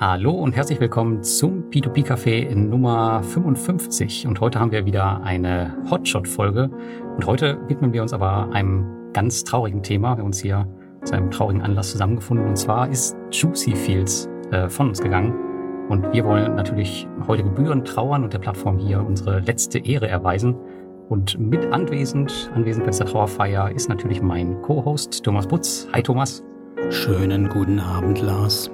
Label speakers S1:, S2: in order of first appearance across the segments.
S1: Hallo und herzlich willkommen zum P2P Café Nummer 55. Und heute haben wir wieder eine Hotshot-Folge. Und heute widmen wir uns aber einem ganz traurigen Thema. Wir haben uns hier zu einem traurigen Anlass zusammengefunden. Und zwar ist Juicy Fields äh, von uns gegangen. Und wir wollen natürlich heute gebührend trauern und der Plattform hier unsere letzte Ehre erweisen. Und mit anwesend, anwesend bei dieser Trauerfeier, ist natürlich mein Co-Host Thomas Butz. Hi Thomas.
S2: Schönen guten Abend, Lars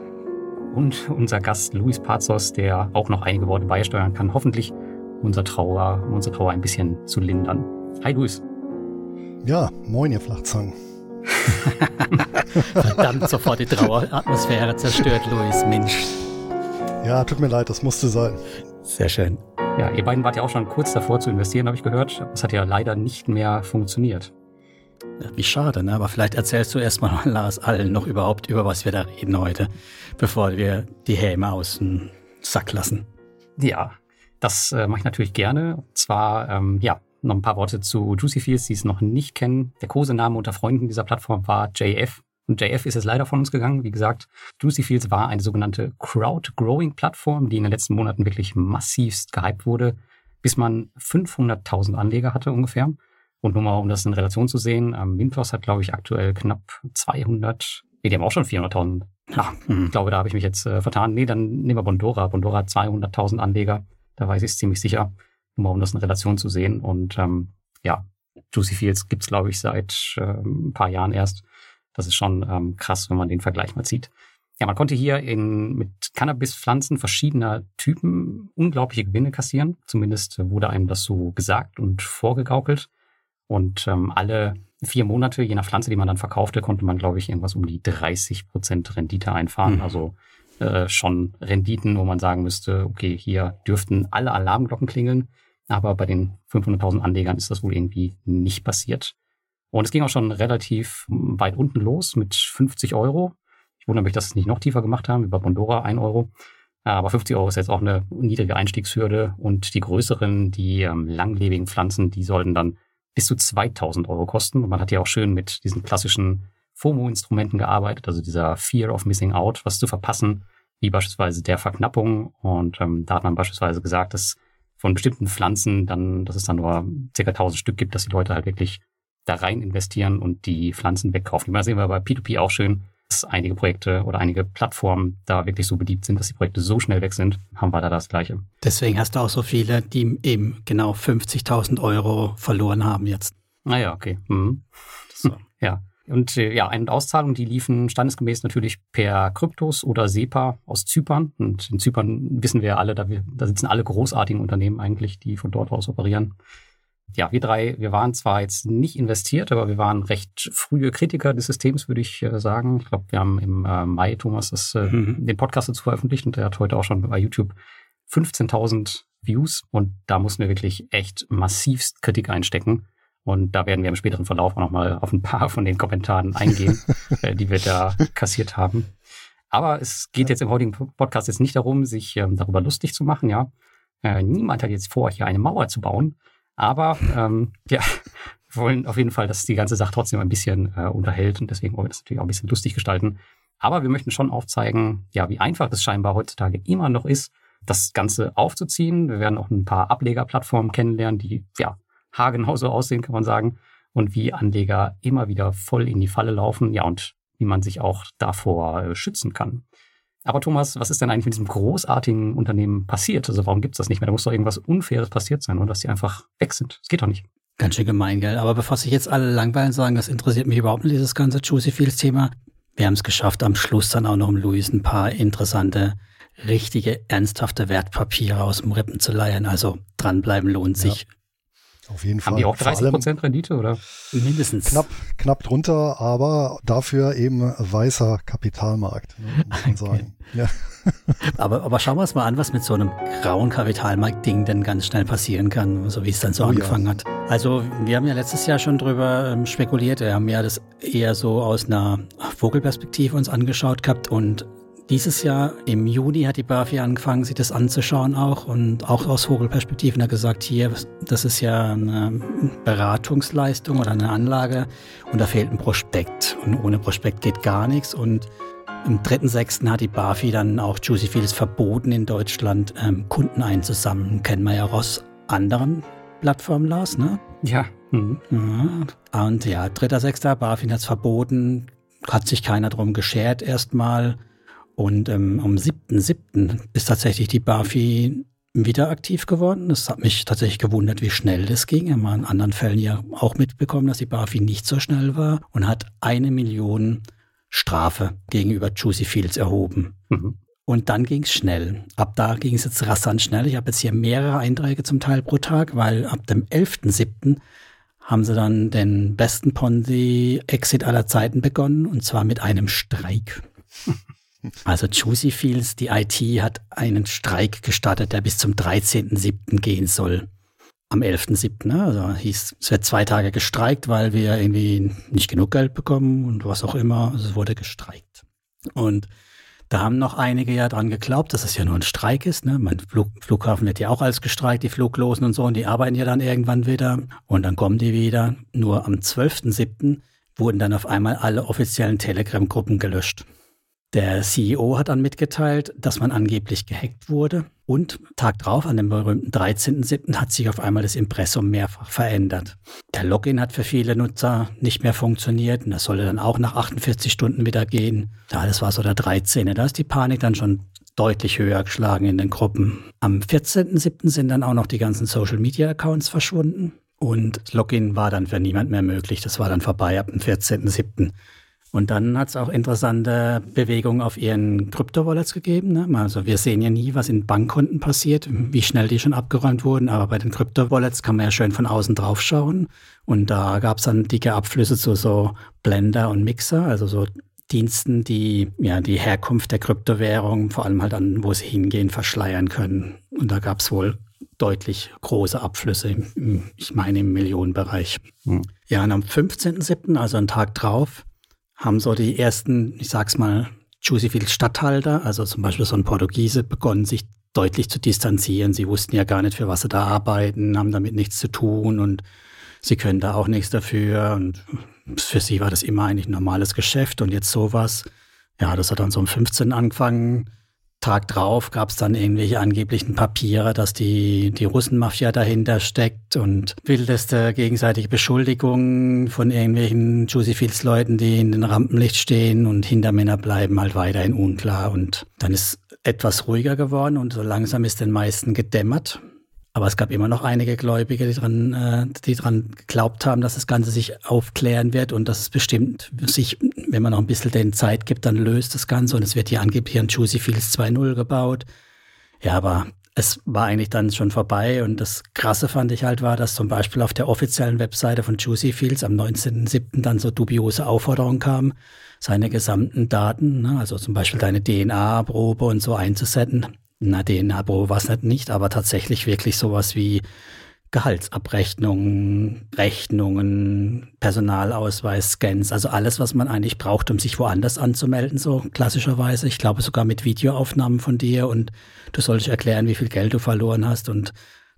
S1: und unser Gast Luis Pazos, der auch noch einige Worte beisteuern kann, hoffentlich unser Trauer, um unsere Trauer ein bisschen zu lindern. Hi Luis.
S3: Ja, moin ihr Flachzangen.
S2: Verdammt, sofort die Traueratmosphäre zerstört, Luis, Mensch.
S3: Ja, tut mir leid, das musste sein.
S2: Sehr schön.
S1: Ja, ihr beiden wart ja auch schon kurz davor zu investieren, habe ich gehört. Das hat ja leider nicht mehr funktioniert.
S2: Wie schade, ne? Aber vielleicht erzählst du erstmal Lars allen noch überhaupt, über was wir da reden heute, bevor wir die Häme aus dem Sack lassen.
S1: Ja, das äh, mache ich natürlich gerne. Und zwar, ähm, ja, noch ein paar Worte zu Juicy Fields, die es noch nicht kennen. Der Kosename unter Freunden dieser Plattform war JF. Und JF ist jetzt leider von uns gegangen. Wie gesagt, Juicy Fields war eine sogenannte Crowd-Growing-Plattform, die in den letzten Monaten wirklich massivst gehypt wurde, bis man 500.000 Anleger hatte ungefähr. Und nur mal, um das in Relation zu sehen, ähm, Windfloss hat, glaube ich, aktuell knapp 200, nee, die haben auch schon 400.000. Ach, mhm. ich glaube, da habe ich mich jetzt äh, vertan. Nee, dann nehmen wir Bondora. Bondora hat 200.000 Anleger. Da weiß ich es ziemlich sicher. Nur mal, um das in Relation zu sehen. Und ähm, ja, Juicy Fields gibt's glaube ich, seit äh, ein paar Jahren erst. Das ist schon ähm, krass, wenn man den Vergleich mal zieht. Ja, man konnte hier in, mit Cannabispflanzen verschiedener Typen unglaubliche Gewinne kassieren. Zumindest wurde einem das so gesagt und vorgegaukelt. Und ähm, alle vier Monate, je nach Pflanze, die man dann verkaufte, konnte man, glaube ich, irgendwas um die 30 Prozent Rendite einfahren. Mhm. Also äh, schon Renditen, wo man sagen müsste, okay, hier dürften alle Alarmglocken klingeln. Aber bei den 500.000 Anlegern ist das wohl irgendwie nicht passiert. Und es ging auch schon relativ weit unten los mit 50 Euro. Ich wundere mich, dass es nicht noch tiefer gemacht haben, über Bondora 1 Euro. Aber 50 Euro ist jetzt auch eine niedrige Einstiegshürde und die größeren, die ähm, langlebigen Pflanzen, die sollten dann bis zu 2000 Euro kosten. Und man hat ja auch schön mit diesen klassischen FOMO-Instrumenten gearbeitet, also dieser Fear of Missing Out, was zu verpassen, wie beispielsweise der Verknappung. Und ähm, da hat man beispielsweise gesagt, dass von bestimmten Pflanzen dann, dass es dann nur ca. 1000 Stück gibt, dass die Leute halt wirklich da rein investieren und die Pflanzen wegkaufen. Das sehen wir bei P2P auch schön, dass einige Projekte oder einige Plattformen da wirklich so beliebt sind, dass die Projekte so schnell weg sind, haben wir da das Gleiche.
S2: Deswegen hast du auch so viele, die eben genau 50.000 Euro verloren haben jetzt.
S1: Naja, ah okay. Mhm. So. ja. Und äh, ja, Ein- und Auszahlungen, die liefen standesgemäß natürlich per Kryptos oder SEPA aus Zypern. Und in Zypern wissen wir ja alle, da, wir, da sitzen alle großartigen Unternehmen eigentlich, die von dort aus operieren ja, wir drei, wir waren zwar jetzt nicht investiert, aber wir waren recht frühe Kritiker des Systems, würde ich äh, sagen. Ich glaube, wir haben im äh, Mai, Thomas, das, äh, mhm. den Podcast dazu veröffentlicht und der hat heute auch schon bei YouTube 15.000 Views und da mussten wir wirklich echt massivst Kritik einstecken. Und da werden wir im späteren Verlauf auch nochmal auf ein paar von den Kommentaren eingehen, die wir da kassiert haben. Aber es geht jetzt im heutigen Podcast jetzt nicht darum, sich ähm, darüber lustig zu machen, ja. Niemand hat jetzt vor, hier eine Mauer zu bauen, aber ähm, ja, wir wollen auf jeden Fall, dass die ganze Sache trotzdem ein bisschen äh, unterhält und deswegen wollen wir das natürlich auch ein bisschen lustig gestalten. Aber wir möchten schon aufzeigen, ja, wie einfach es scheinbar heutzutage immer noch ist, das Ganze aufzuziehen. Wir werden auch ein paar Ablegerplattformen kennenlernen, die ja haargenau so aussehen, kann man sagen. Und wie Anleger immer wieder voll in die Falle laufen, ja, und wie man sich auch davor äh, schützen kann. Aber Thomas, was ist denn eigentlich mit diesem großartigen Unternehmen passiert? Also warum gibt es das nicht mehr? Da muss doch irgendwas Unfaires passiert sein und dass die einfach weg sind. Das geht doch nicht.
S2: Ganz schön gemein, gell? Aber bevor sich jetzt alle langweilen sagen, das interessiert mich überhaupt nicht, dieses ganze Juicy Fields Thema. Wir haben es geschafft, am Schluss dann auch noch im Luis ein paar interessante, richtige, ernsthafte Wertpapiere aus dem Rippen zu leihen. Also dranbleiben lohnt sich. Ja.
S3: Auf jeden Fall.
S1: Haben die auch 30 Prozent Rendite oder?
S3: Mindestens. Knapp, knapp drunter, aber dafür eben weißer Kapitalmarkt, ne, muss man sagen. ja.
S2: aber, aber schauen wir uns mal an, was mit so einem grauen Kapitalmarkt-Ding denn ganz schnell passieren kann, so wie es dann so oh, angefangen ja. hat. Also wir haben ja letztes Jahr schon drüber ähm, spekuliert, wir haben ja das eher so aus einer Vogelperspektive uns angeschaut gehabt und Dieses Jahr im Juni hat die BAFI angefangen, sich das anzuschauen auch und auch aus Vogelperspektiven hat gesagt, hier, das ist ja eine Beratungsleistung oder eine Anlage und da fehlt ein Prospekt und ohne Prospekt geht gar nichts und am 3.6. hat die BAFI dann auch Juicy Fields verboten in Deutschland ähm, Kunden einzusammeln. Kennen wir ja auch aus anderen Plattformen, Lars, ne?
S1: Ja. Mhm.
S2: ja. Und ja, 3.6. BaFin hat es verboten, hat sich keiner drum geschert erstmal. Und ähm, am 7.7. ist tatsächlich die BAFI wieder aktiv geworden. Das hat mich tatsächlich gewundert, wie schnell das ging. Ich habe in anderen Fällen ja auch mitbekommen, dass die BAFI nicht so schnell war und hat eine Million Strafe gegenüber Juicy Fields erhoben. Mhm. Und dann ging es schnell. Ab da ging es jetzt rasant schnell. Ich habe jetzt hier mehrere Einträge zum Teil pro Tag, weil ab dem 11.7. haben sie dann den besten Ponzi-Exit aller Zeiten begonnen und zwar mit einem Streik. Also Juicy Fields, die IT hat einen Streik gestartet, der bis zum 13.07. gehen soll. Am 11.07. Ne? Also hieß, es wird zwei Tage gestreikt, weil wir irgendwie nicht genug Geld bekommen und was auch immer. Also es wurde gestreikt. Und da haben noch einige ja dran geglaubt, dass es ja nur ein Streik ist. Ne? Mein Flug, Flughafen wird ja auch alles gestreikt, die Fluglosen und so, und die arbeiten ja dann irgendwann wieder. Und dann kommen die wieder. Nur am 12.07. wurden dann auf einmal alle offiziellen Telegram-Gruppen gelöscht. Der CEO hat dann mitgeteilt, dass man angeblich gehackt wurde. Und Tag drauf, an dem berühmten 13.07., hat sich auf einmal das Impressum mehrfach verändert. Der Login hat für viele Nutzer nicht mehr funktioniert und das sollte dann auch nach 48 Stunden wieder gehen. Ja, das war so der 13. Da ist die Panik dann schon deutlich höher geschlagen in den Gruppen. Am 14.07. sind dann auch noch die ganzen Social-Media-Accounts verschwunden. Und Login war dann für niemand mehr möglich. Das war dann vorbei ab dem 14.07. Und dann hat es auch interessante Bewegungen auf ihren Krypto-Wallets gegeben. Ne? Also wir sehen ja nie, was in Bankkonten passiert, wie schnell die schon abgeräumt wurden. Aber bei den Krypto-Wallets kann man ja schön von außen drauf schauen. Und da gab es dann dicke Abflüsse zu so Blender und Mixer, also so Diensten, die ja die Herkunft der Kryptowährung, vor allem halt an, wo sie hingehen, verschleiern können. Und da gab es wohl deutlich große Abflüsse, im, ich meine im Millionenbereich. Hm. Ja, und am 15.07., also einen Tag drauf, haben so die ersten, ich sag's mal, Juicy Field Stadthalter, also zum Beispiel so ein Portugiese, begonnen sich deutlich zu distanzieren. Sie wussten ja gar nicht, für was sie da arbeiten, haben damit nichts zu tun und sie können da auch nichts dafür. Und für sie war das immer eigentlich ein normales Geschäft und jetzt sowas. Ja, das hat dann so um 15 angefangen. Tag drauf gab es dann irgendwelche angeblichen Papiere, dass die, die Russenmafia dahinter steckt und wildeste gegenseitige Beschuldigungen von irgendwelchen Juicy Fields Leuten, die in den Rampenlicht stehen und Hintermänner bleiben halt weiterhin unklar. Und dann ist etwas ruhiger geworden und so langsam ist den meisten gedämmert. Aber es gab immer noch einige Gläubige, die dran, äh, die dran geglaubt haben, dass das Ganze sich aufklären wird und dass es bestimmt sich, wenn man noch ein bisschen den Zeit gibt, dann löst das Ganze und es wird hier angeblich an Juicy Fields 2.0 gebaut. Ja, aber es war eigentlich dann schon vorbei und das Krasse fand ich halt war, dass zum Beispiel auf der offiziellen Webseite von Juicy Fields am 19.07. dann so dubiose Aufforderungen kamen, seine gesamten Daten, ne, also zum Beispiel deine DNA-Probe und so einzusetzen na, DNA-Pro war es nicht, aber tatsächlich wirklich sowas wie Gehaltsabrechnungen, Rechnungen, Personalausweis, Scans, also alles, was man eigentlich braucht, um sich woanders anzumelden, so klassischerweise. Ich glaube sogar mit Videoaufnahmen von dir und du sollst erklären, wie viel Geld du verloren hast und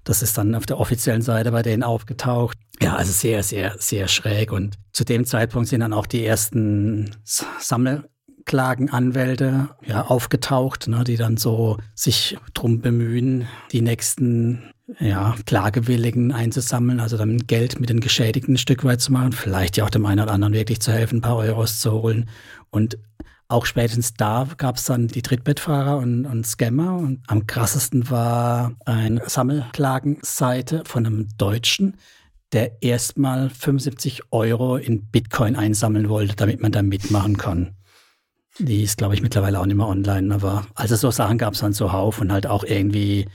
S2: das ist dann auf der offiziellen Seite bei denen aufgetaucht. Ja, also sehr, sehr, sehr schräg. Und zu dem Zeitpunkt sind dann auch die ersten Sammel Klagenanwälte ja, aufgetaucht, ne, die dann so sich drum bemühen, die nächsten ja, Klagewilligen einzusammeln, also dann Geld mit den Geschädigten ein Stück weit zu machen, vielleicht ja auch dem einen oder anderen wirklich zu helfen, ein paar Euros zu holen. Und auch spätestens da gab es dann die Trittbettfahrer und, und Scammer. Und am krassesten war eine Sammelklagenseite von einem Deutschen, der erstmal 75 Euro in Bitcoin einsammeln wollte, damit man da mitmachen kann. Die ist, glaube ich, mittlerweile auch nicht mehr online, aber also so Sachen gab es dann zuhauf und halt auch irgendwie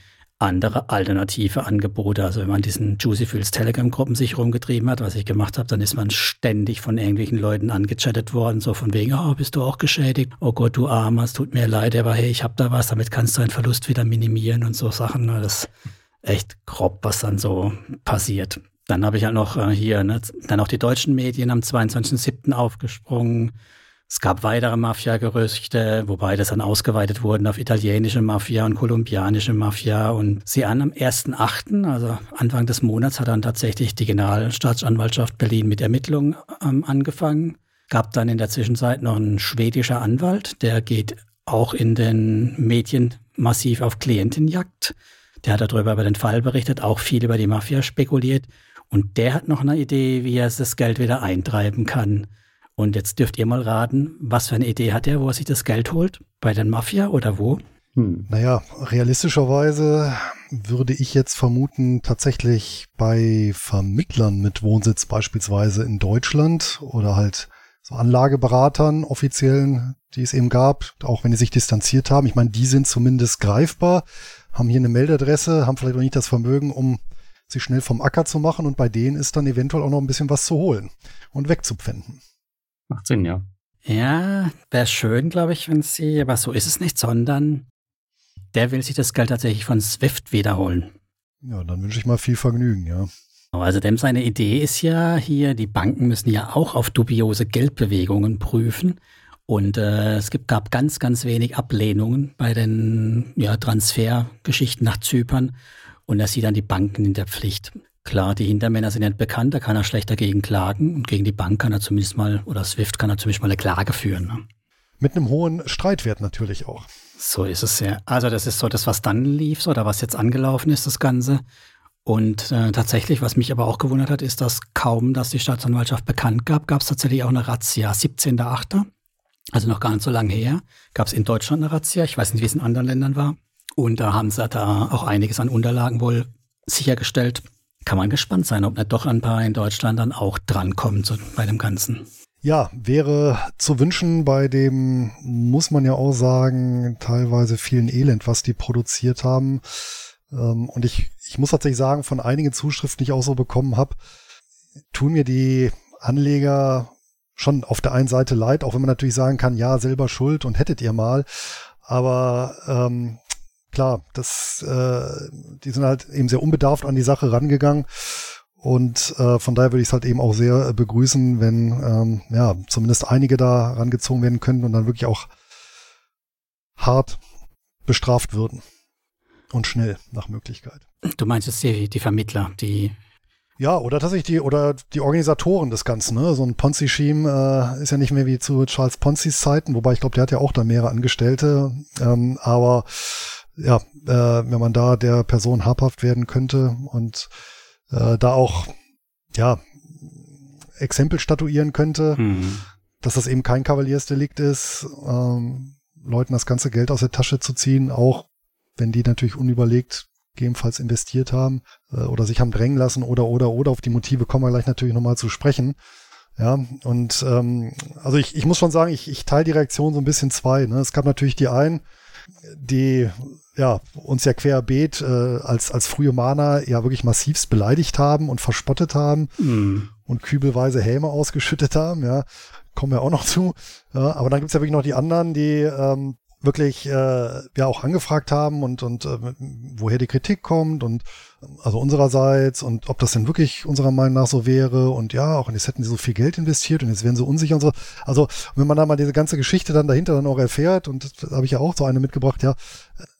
S2: andere alternative Angebote. Also wenn man diesen Juicy Fields Telegram-Gruppen sich rumgetrieben hat, was ich gemacht habe, dann ist man ständig von irgendwelchen Leuten angechattet worden, so von wegen, oh, bist du auch geschädigt? Oh Gott, du Armer, es tut mir leid, aber hey, ich habe da was, damit kannst du deinen Verlust wieder minimieren und so Sachen. Ne? Das ist echt grob, was dann so passiert. Dann habe ich halt noch äh, hier, ne, dann auch die deutschen Medien am 22.07. aufgesprungen Es gab weitere Mafia-Gerüchte, wobei das dann ausgeweitet wurden auf italienische Mafia und kolumbianische Mafia. Und sie an am 1.8., also Anfang des Monats, hat dann tatsächlich die Generalstaatsanwaltschaft Berlin mit Ermittlungen ähm, angefangen. Gab dann in der Zwischenzeit noch einen schwedischer Anwalt, der geht auch in den Medien massiv auf Klientenjagd. Der hat darüber über den Fall berichtet, auch viel über die Mafia spekuliert. Und der hat noch eine Idee, wie er das Geld wieder eintreiben kann. Und jetzt dürft ihr mal raten, was für eine Idee hat er, wo er sich das Geld holt? Bei den Mafia oder wo?
S3: Hm. Naja, realistischerweise würde ich jetzt vermuten, tatsächlich bei Vermittlern mit Wohnsitz beispielsweise in Deutschland oder halt so Anlageberatern, offiziellen, die es eben gab, auch wenn die sich distanziert haben. Ich meine, die sind zumindest greifbar, haben hier eine Meldadresse, haben vielleicht auch nicht das Vermögen, um sich schnell vom Acker zu machen und bei denen ist dann eventuell auch noch ein bisschen was zu holen und wegzupfänden.
S1: Macht Sinn, ja.
S2: Ja, wäre schön, glaube ich, wenn sie, aber so ist es nicht, sondern der will sich das Geld tatsächlich von Swift wiederholen.
S3: Ja, dann wünsche ich mal viel Vergnügen, ja.
S2: Also dem seine Idee ist ja hier, die Banken müssen ja auch auf dubiose Geldbewegungen prüfen. Und äh, es gibt, gab ganz, ganz wenig Ablehnungen bei den ja, Transfergeschichten nach Zypern. Und er sieht dann die Banken in der Pflicht. Klar, die Hintermänner sind nicht bekannt, da kann er schlecht dagegen klagen und gegen die Bank kann er zumindest mal, oder Swift kann er zumindest mal eine Klage führen. Ne?
S3: Mit einem hohen Streitwert natürlich auch.
S2: So ist es ja. Also das ist so das, was dann lief, so, oder was jetzt angelaufen ist, das Ganze. Und äh, tatsächlich, was mich aber auch gewundert hat, ist, dass kaum, dass die Staatsanwaltschaft bekannt gab, gab es tatsächlich auch eine Razzia. 17.8., also noch gar nicht so lange her, gab es in Deutschland eine Razzia. Ich weiß nicht, wie es in anderen Ländern war. Und da haben sie da auch einiges an Unterlagen wohl sichergestellt, kann man gespannt sein, ob nicht doch ein paar in Deutschland dann auch drankommen so, bei dem Ganzen.
S3: Ja, wäre zu wünschen bei dem, muss man ja auch sagen, teilweise vielen Elend, was die produziert haben. Ähm, und ich, ich muss tatsächlich sagen, von einigen Zuschriften, die ich auch so bekommen habe, tun mir die Anleger schon auf der einen Seite leid, auch wenn man natürlich sagen kann, ja, selber schuld und hättet ihr mal. Aber ähm, klar, das, äh, die sind halt eben sehr unbedarft an die Sache rangegangen. Und äh, von daher würde ich es halt eben auch sehr äh, begrüßen, wenn ähm, ja zumindest einige da rangezogen werden könnten und dann wirklich auch hart bestraft würden. Und schnell nach Möglichkeit.
S2: Du meinst jetzt die, die Vermittler, die
S3: ja, oder tatsächlich die, oder die Organisatoren des Ganzen, ne? So ein Ponzi-Scheme äh, ist ja nicht mehr wie zu Charles Ponzis Zeiten, wobei ich glaube, der hat ja auch da mehrere Angestellte. Ähm, aber ja, äh, wenn man da der Person habhaft werden könnte und äh, da auch, ja, Exempel statuieren könnte, mhm. dass das eben kein Kavaliersdelikt ist, ähm, Leuten das ganze Geld aus der Tasche zu ziehen, auch wenn die natürlich unüberlegt gegebenenfalls investiert haben äh, oder sich haben drängen lassen oder oder oder auf die Motive kommen wir gleich natürlich nochmal zu sprechen. Ja, und ähm, also ich, ich muss schon sagen, ich, ich teile die Reaktion so ein bisschen zwei. Ne? Es gab natürlich die einen, die ja, uns ja querbeet äh, als, als frühe Mana ja wirklich massivst beleidigt haben und verspottet haben mm. und kübelweise Häme ausgeschüttet haben, ja. Kommen wir auch noch zu. Ja, aber dann gibt's ja wirklich noch die anderen, die ähm, wirklich äh, ja auch angefragt haben und, und äh, woher die Kritik kommt und also unsererseits und ob das denn wirklich unserer Meinung nach so wäre und ja, auch und jetzt hätten sie so viel Geld investiert und jetzt wären sie unsicher und so. Also wenn man da mal diese ganze Geschichte dann dahinter dann auch erfährt und das habe ich ja auch so eine mitgebracht, ja,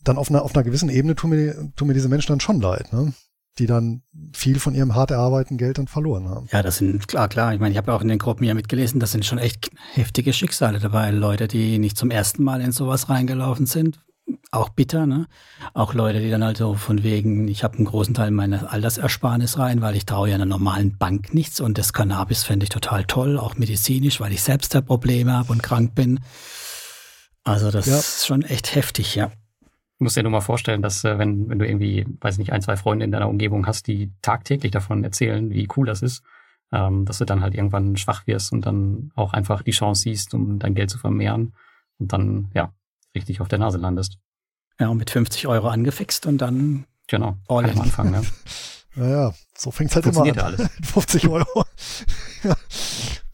S3: dann auf einer, auf einer gewissen Ebene tun mir, tun mir diese Menschen dann schon leid, ne? Die dann viel von ihrem hart erarbeiteten Geld dann verloren haben.
S2: Ja, das sind klar, klar. Ich meine, ich habe ja auch in den Gruppen ja mitgelesen, das sind schon echt heftige Schicksale dabei. Leute, die nicht zum ersten Mal in sowas reingelaufen sind. Auch bitter, ne? Auch Leute, die dann halt so von wegen, ich habe einen großen Teil meiner Altersersparnis rein, weil ich traue ja einer normalen Bank nichts und das Cannabis fände ich total toll, auch medizinisch, weil ich selbst da Probleme habe und krank bin. Also das ja. ist schon echt heftig, ja.
S1: Du musst dir nur mal vorstellen, dass äh, wenn, wenn du irgendwie, weiß nicht, ein, zwei Freunde in deiner Umgebung hast, die tagtäglich davon erzählen, wie cool das ist, ähm, dass du dann halt irgendwann schwach wirst und dann auch einfach die Chance siehst, um dein Geld zu vermehren und dann, ja, richtig auf der Nase landest.
S2: Ja, und mit 50 Euro angefixt und dann
S1: genau, all am Anfang, ja.
S3: Naja, so fängt halt immer an. Ja alles. 50 Euro. ja.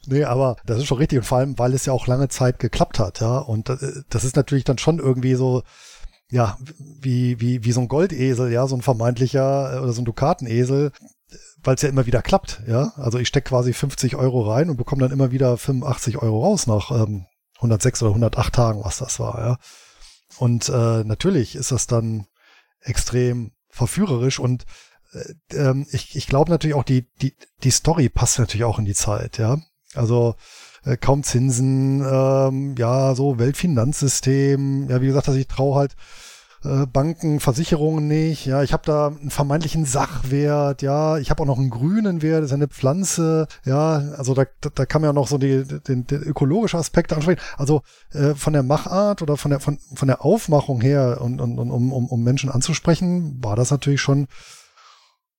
S3: Nee, aber das ist schon richtig und vor allem, weil es ja auch lange Zeit geklappt hat, ja. Und äh, das ist natürlich dann schon irgendwie so, ja, wie, wie, wie so ein Goldesel, ja, so ein vermeintlicher äh, oder so ein Dukatenesel, weil es ja immer wieder klappt, ja. Also ich stecke quasi 50 Euro rein und bekomme dann immer wieder 85 Euro raus nach ähm, 106 oder 108 Tagen, was das war, ja. Und äh, natürlich ist das dann extrem verführerisch und äh, ähm, ich, ich glaube natürlich auch, die, die, die Story passt natürlich auch in die Zeit, ja. Also äh, kaum Zinsen, ähm, ja, so Weltfinanzsystem, ja, wie gesagt, dass ich traue halt äh, Banken, Versicherungen nicht. Ja, ich habe da einen vermeintlichen Sachwert. Ja, ich habe auch noch einen grünen Wert. Das ist eine Pflanze. Ja, also da, da kann man ja noch so die, den, den ökologische Aspekte ansprechen. Also äh, von der Machart oder von der von, von der Aufmachung her und, und, und um, um, um Menschen anzusprechen, war das natürlich schon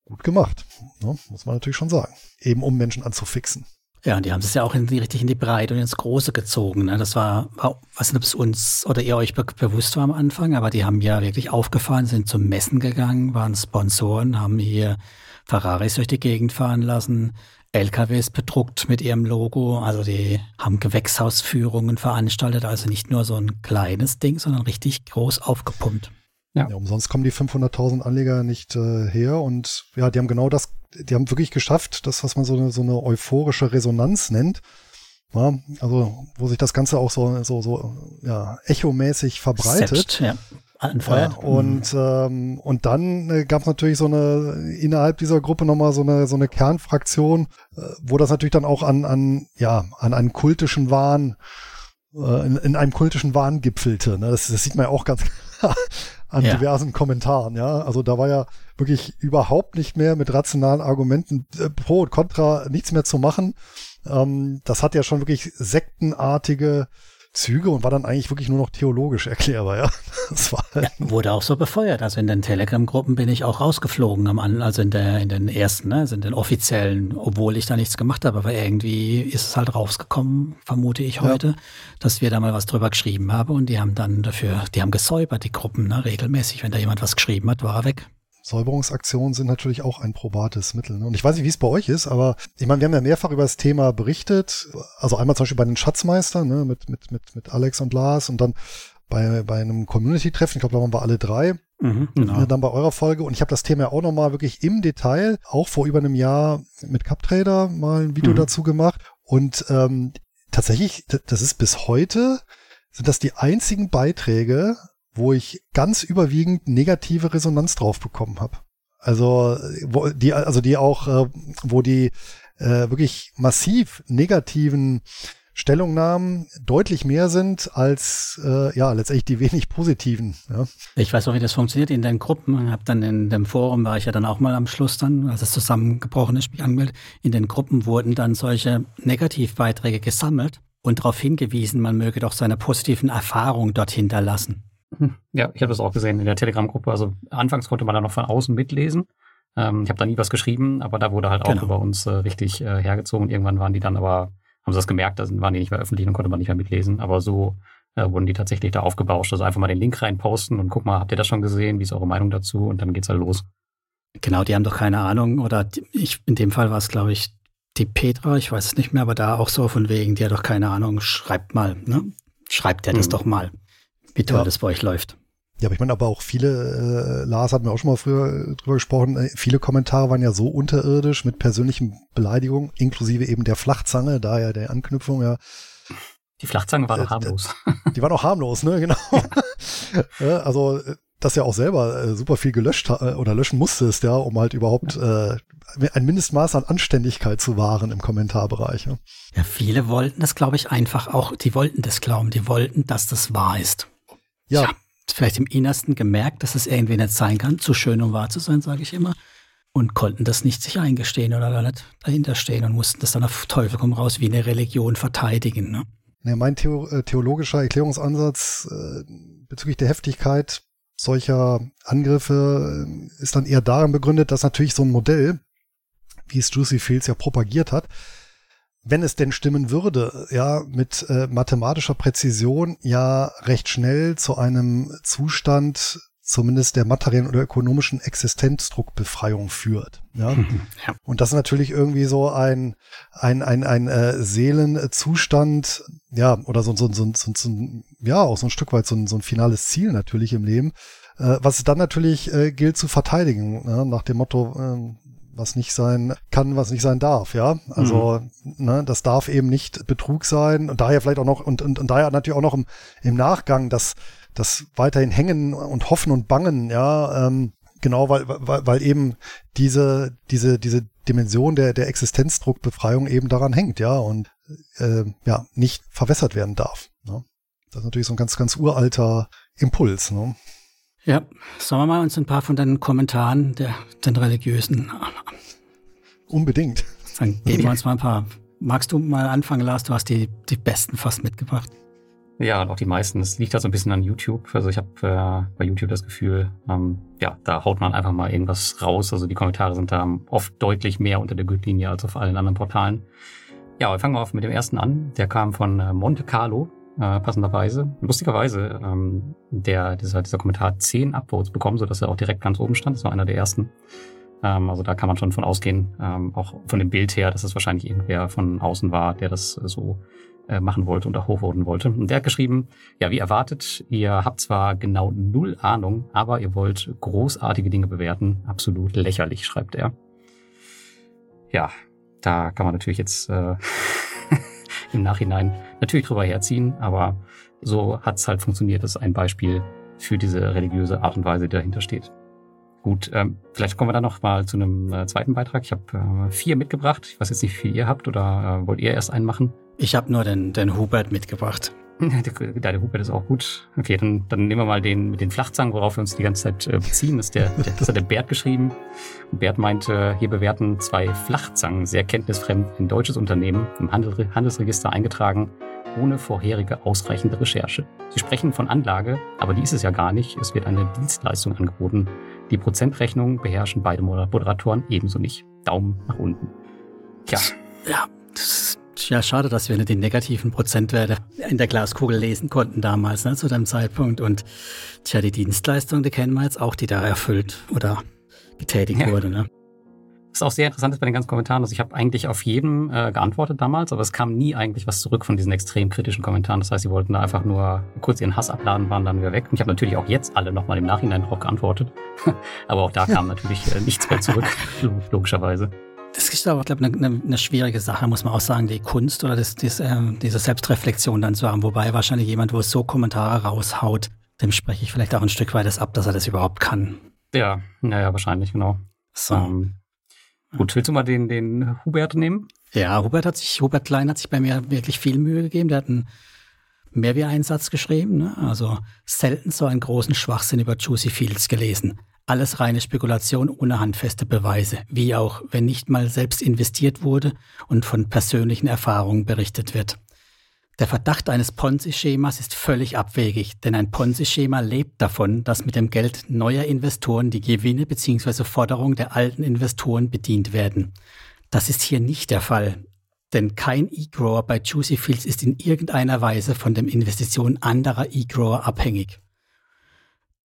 S3: gut gemacht. Ne? Muss man natürlich schon sagen. Eben um Menschen anzufixen.
S2: Ja, und die haben es ja auch in die, richtig in die Breite und ins Große gezogen. Ne? Das war, war, weiß nicht, ob es uns oder ihr euch be bewusst war am Anfang, aber die haben ja wirklich aufgefahren, sind zum Messen gegangen, waren Sponsoren, haben hier Ferraris durch die Gegend fahren lassen, LKWs bedruckt mit ihrem Logo. Also die haben Gewächshausführungen veranstaltet, also nicht nur so ein kleines Ding, sondern richtig groß aufgepumpt.
S3: Ja. ja umsonst kommen die 500.000 Anleger nicht äh, her und ja, die haben genau das die haben wirklich geschafft, das, was man so eine, so eine euphorische Resonanz nennt. Ja, also, wo sich das Ganze auch so, so, so, ja, echomäßig verbreitet. Selbst, ja. Ja, und, mhm. ähm, und dann äh, gab es natürlich so eine, innerhalb dieser Gruppe nochmal so eine, so eine Kernfraktion, äh, wo das natürlich dann auch an, an, ja, an einen kultischen Wahn, äh, in, in einem kultischen Wahn gipfelte. Ne? Das, das sieht man ja auch ganz klar an ja. diversen Kommentaren, ja. Also da war ja wirklich überhaupt nicht mehr mit rationalen Argumenten äh, pro und contra nichts mehr zu machen. Ähm, das hat ja schon wirklich sektenartige Züge und war dann eigentlich wirklich nur noch theologisch erklärbar, ja.
S2: Das war halt ja, wurde auch so befeuert. Also in den Telegram-Gruppen bin ich auch rausgeflogen am also in der, in den ersten, ne, also in den offiziellen, obwohl ich da nichts gemacht habe, aber irgendwie ist es halt rausgekommen, vermute ich heute, ja. dass wir da mal was drüber geschrieben haben und die haben dann dafür, die haben gesäubert, die Gruppen, ne, regelmäßig. Wenn da jemand was geschrieben hat, war er weg.
S3: Säuberungsaktionen sind natürlich auch ein probates Mittel. Ne? Und ich weiß nicht, wie es bei euch ist, aber ich meine, wir haben ja mehrfach über das Thema berichtet. Also einmal zum Beispiel bei den Schatzmeistern ne? mit, mit, mit, mit Alex und Lars und dann bei, bei einem Community-Treffen, ich glaube, da waren wir alle drei. Mhm, genau. Dann bei eurer Folge. Und ich habe das Thema ja auch nochmal wirklich im Detail, auch vor über einem Jahr mit CupTrader mal ein Video mhm. dazu gemacht. Und ähm, tatsächlich, das ist bis heute, sind das die einzigen Beiträge, wo ich ganz überwiegend negative Resonanz drauf bekommen habe. Also wo die, also die auch, äh, wo die äh, wirklich massiv negativen Stellungnahmen deutlich mehr sind als äh, ja letztendlich die wenig positiven. Ja.
S2: Ich weiß auch, wie das funktioniert in den Gruppen. Hab dann in dem Forum war ich ja dann auch mal am Schluss dann, als es zusammengebrochen ist, mich angemeldet. In den Gruppen wurden dann solche Negativbeiträge gesammelt und darauf hingewiesen, man möge doch seine positiven Erfahrungen dort hinterlassen.
S1: Hm. Ja, ich habe das auch gesehen in der Telegram-Gruppe. Also anfangs konnte man da noch von außen mitlesen. Ähm, ich habe da nie was geschrieben, aber da wurde halt auch genau. über uns äh, richtig äh, hergezogen. Irgendwann waren die dann aber, haben sie das gemerkt, da waren die nicht mehr öffentlich und konnte man nicht mehr mitlesen. Aber so äh, wurden die tatsächlich da aufgebauscht. Also einfach mal den Link reinposten und guck mal, habt ihr das schon gesehen? Wie ist eure Meinung dazu? Und dann geht's halt los.
S2: Genau, die haben doch keine Ahnung. Oder ich, in dem Fall war es, glaube ich, die Petra, ich weiß es nicht mehr, aber da auch so von wegen, die hat doch keine Ahnung, schreibt mal, ne? Schreibt der hm. das doch mal wie toll ja. das bei euch läuft.
S3: Ja, aber ich meine, aber auch viele, äh, Lars hat mir auch schon mal früher drüber gesprochen, äh, viele Kommentare waren ja so unterirdisch mit persönlichen Beleidigungen, inklusive eben der Flachzange, da ja der Anknüpfung, ja.
S1: Die Flachzange war doch äh, harmlos.
S3: Die war doch harmlos, ne, genau. ja, also, äh, dass ja auch selber äh, super viel gelöscht äh, oder löschen musstest, ja, um halt überhaupt äh, ein Mindestmaß an Anständigkeit zu wahren im Kommentarbereich. Ja,
S2: ja viele wollten das, glaube ich, einfach auch, die wollten das glauben, die wollten, dass das wahr ist. Ja. ja. Vielleicht im Innersten gemerkt, dass es irgendwie nicht sein kann, zu schön, um wahr zu sein, sage ich immer. Und konnten das nicht sich eingestehen oder da nicht dahinter stehen und mussten das dann auf Teufel komm raus wie eine Religion verteidigen. Ne?
S3: Ja, mein Theo äh, theologischer Erklärungsansatz äh, bezüglich der Heftigkeit solcher Angriffe äh, ist dann eher darin begründet, dass natürlich so ein Modell, wie es Juicy Fields ja propagiert hat, wenn es denn stimmen würde, ja, mit äh, mathematischer Präzision ja recht schnell zu einem Zustand zumindest der materiellen oder ökonomischen Existenzdruckbefreiung führt. Ja? ja. Und das ist natürlich irgendwie so ein, ein, ein, ein äh, Seelenzustand, ja, oder so, so, so, so, so, ja, auch so ein Stück weit so ein, so ein finales Ziel natürlich im Leben, äh, was es dann natürlich äh, gilt zu verteidigen, ja? nach dem Motto, äh, was nicht sein kann, was nicht sein darf, ja. Also, mhm. ne, das darf eben nicht Betrug sein und daher vielleicht auch noch, und, und, und daher natürlich auch noch im, im Nachgang, dass das weiterhin hängen und hoffen und bangen, ja, ähm, genau, weil, weil, weil eben diese, diese, diese Dimension der, der Existenzdruckbefreiung eben daran hängt, ja, und äh, ja, nicht verwässert werden darf. Ne? Das ist natürlich so ein ganz, ganz uralter Impuls. Ne?
S2: Ja, sollen wir mal uns ein paar von deinen Kommentaren der den religiösen
S3: Unbedingt.
S2: Dann geben wir uns mal ein paar. Magst du mal anfangen, Lars? Du hast die, die besten fast mitgebracht.
S1: Ja, und auch die meisten. Es liegt halt so ein bisschen an YouTube. Also ich habe äh, bei YouTube das Gefühl, ähm, ja, da haut man einfach mal irgendwas raus. Also die Kommentare sind da oft deutlich mehr unter der Gürtellinie als auf allen anderen Portalen. Ja, wir fangen mal auf mit dem ersten an. Der kam von äh, Monte Carlo, äh, passenderweise. Lustigerweise, ähm, der, dieser, dieser Kommentar hat zehn Upvotes bekommen, sodass er auch direkt ganz oben stand. Das war einer der ersten. Ähm, also da kann man schon von ausgehen, ähm, auch von dem Bild her, dass es wahrscheinlich irgendwer von außen war, der das so äh, machen wollte und auch hochvoten wollte. Und der hat geschrieben, ja, wie erwartet, ihr habt zwar genau null Ahnung, aber ihr wollt großartige Dinge bewerten. Absolut lächerlich, schreibt er. Ja, da kann man natürlich jetzt äh, im Nachhinein natürlich drüber herziehen, aber so hat es halt funktioniert. Das ist ein Beispiel für diese religiöse Art und Weise, die dahinter steht. Gut, ähm, vielleicht kommen wir dann noch mal zu einem äh, zweiten Beitrag. Ich habe äh, vier mitgebracht. Ich weiß jetzt nicht, wie viel ihr habt oder äh, wollt ihr erst einen machen?
S2: Ich habe nur den, den Hubert mitgebracht.
S1: Der Hubert ist auch gut. Okay, dann, dann nehmen wir mal den mit den Flachzangen, worauf wir uns die ganze Zeit äh, beziehen. Das, ist der, der, das hat der Bert geschrieben. Und Bert meinte, hier bewerten zwei Flachzangen sehr kenntnisfremd ein deutsches Unternehmen im Handel, Handelsregister eingetragen, ohne vorherige ausreichende Recherche. Sie sprechen von Anlage, aber die ist es ja gar nicht. Es wird eine Dienstleistung angeboten. Die Prozentrechnung beherrschen beide Moderatoren ebenso nicht. Daumen nach unten.
S2: Tja. Ja, das ist ja, schade, dass wir nicht die negativen Prozentwerte in der Glaskugel lesen konnten damals, ne, zu dem Zeitpunkt. Und tja, die Dienstleistung, die kennen wir jetzt auch, die da erfüllt oder getätigt ja. wurde. Ne?
S1: Was auch sehr interessant ist bei den ganzen Kommentaren, also ich habe eigentlich auf jedem äh, geantwortet damals, aber es kam nie eigentlich was zurück von diesen extrem kritischen Kommentaren. Das heißt, sie wollten da einfach nur kurz ihren Hass abladen, waren dann wieder weg. Und ich habe natürlich auch jetzt alle nochmal im Nachhinein drauf geantwortet. aber auch da kam natürlich äh, nichts mehr zurück, logischerweise.
S2: Das ist aber, glaube ich, eine, eine, schwierige Sache, muss man auch sagen, die Kunst oder das, das, äh, diese Selbstreflexion dann zu haben. Wobei wahrscheinlich jemand, wo es so Kommentare raushaut, dem spreche ich vielleicht auch ein Stück weit das ab, dass er das überhaupt kann.
S1: Ja, naja, wahrscheinlich, genau. So. Ähm, gut, willst du mal den, den Hubert nehmen?
S2: Ja, Hubert hat sich, Hubert Klein hat sich bei mir wirklich viel Mühe gegeben. Der hat einen Mehrweh-Einsatz geschrieben. Ne? Also selten so einen großen Schwachsinn über Juicy Fields gelesen. Alles reine Spekulation ohne handfeste Beweise, wie auch wenn nicht mal selbst investiert wurde und von persönlichen Erfahrungen berichtet wird. Der Verdacht eines Ponzi-Schemas ist völlig abwegig, denn ein Ponzi-Schema lebt davon, dass mit dem Geld neuer Investoren die Gewinne bzw. Forderungen der alten Investoren bedient werden. Das ist hier nicht der Fall, denn kein E-Grower bei Juicy Fields ist in irgendeiner Weise von den Investitionen anderer E-Grower abhängig.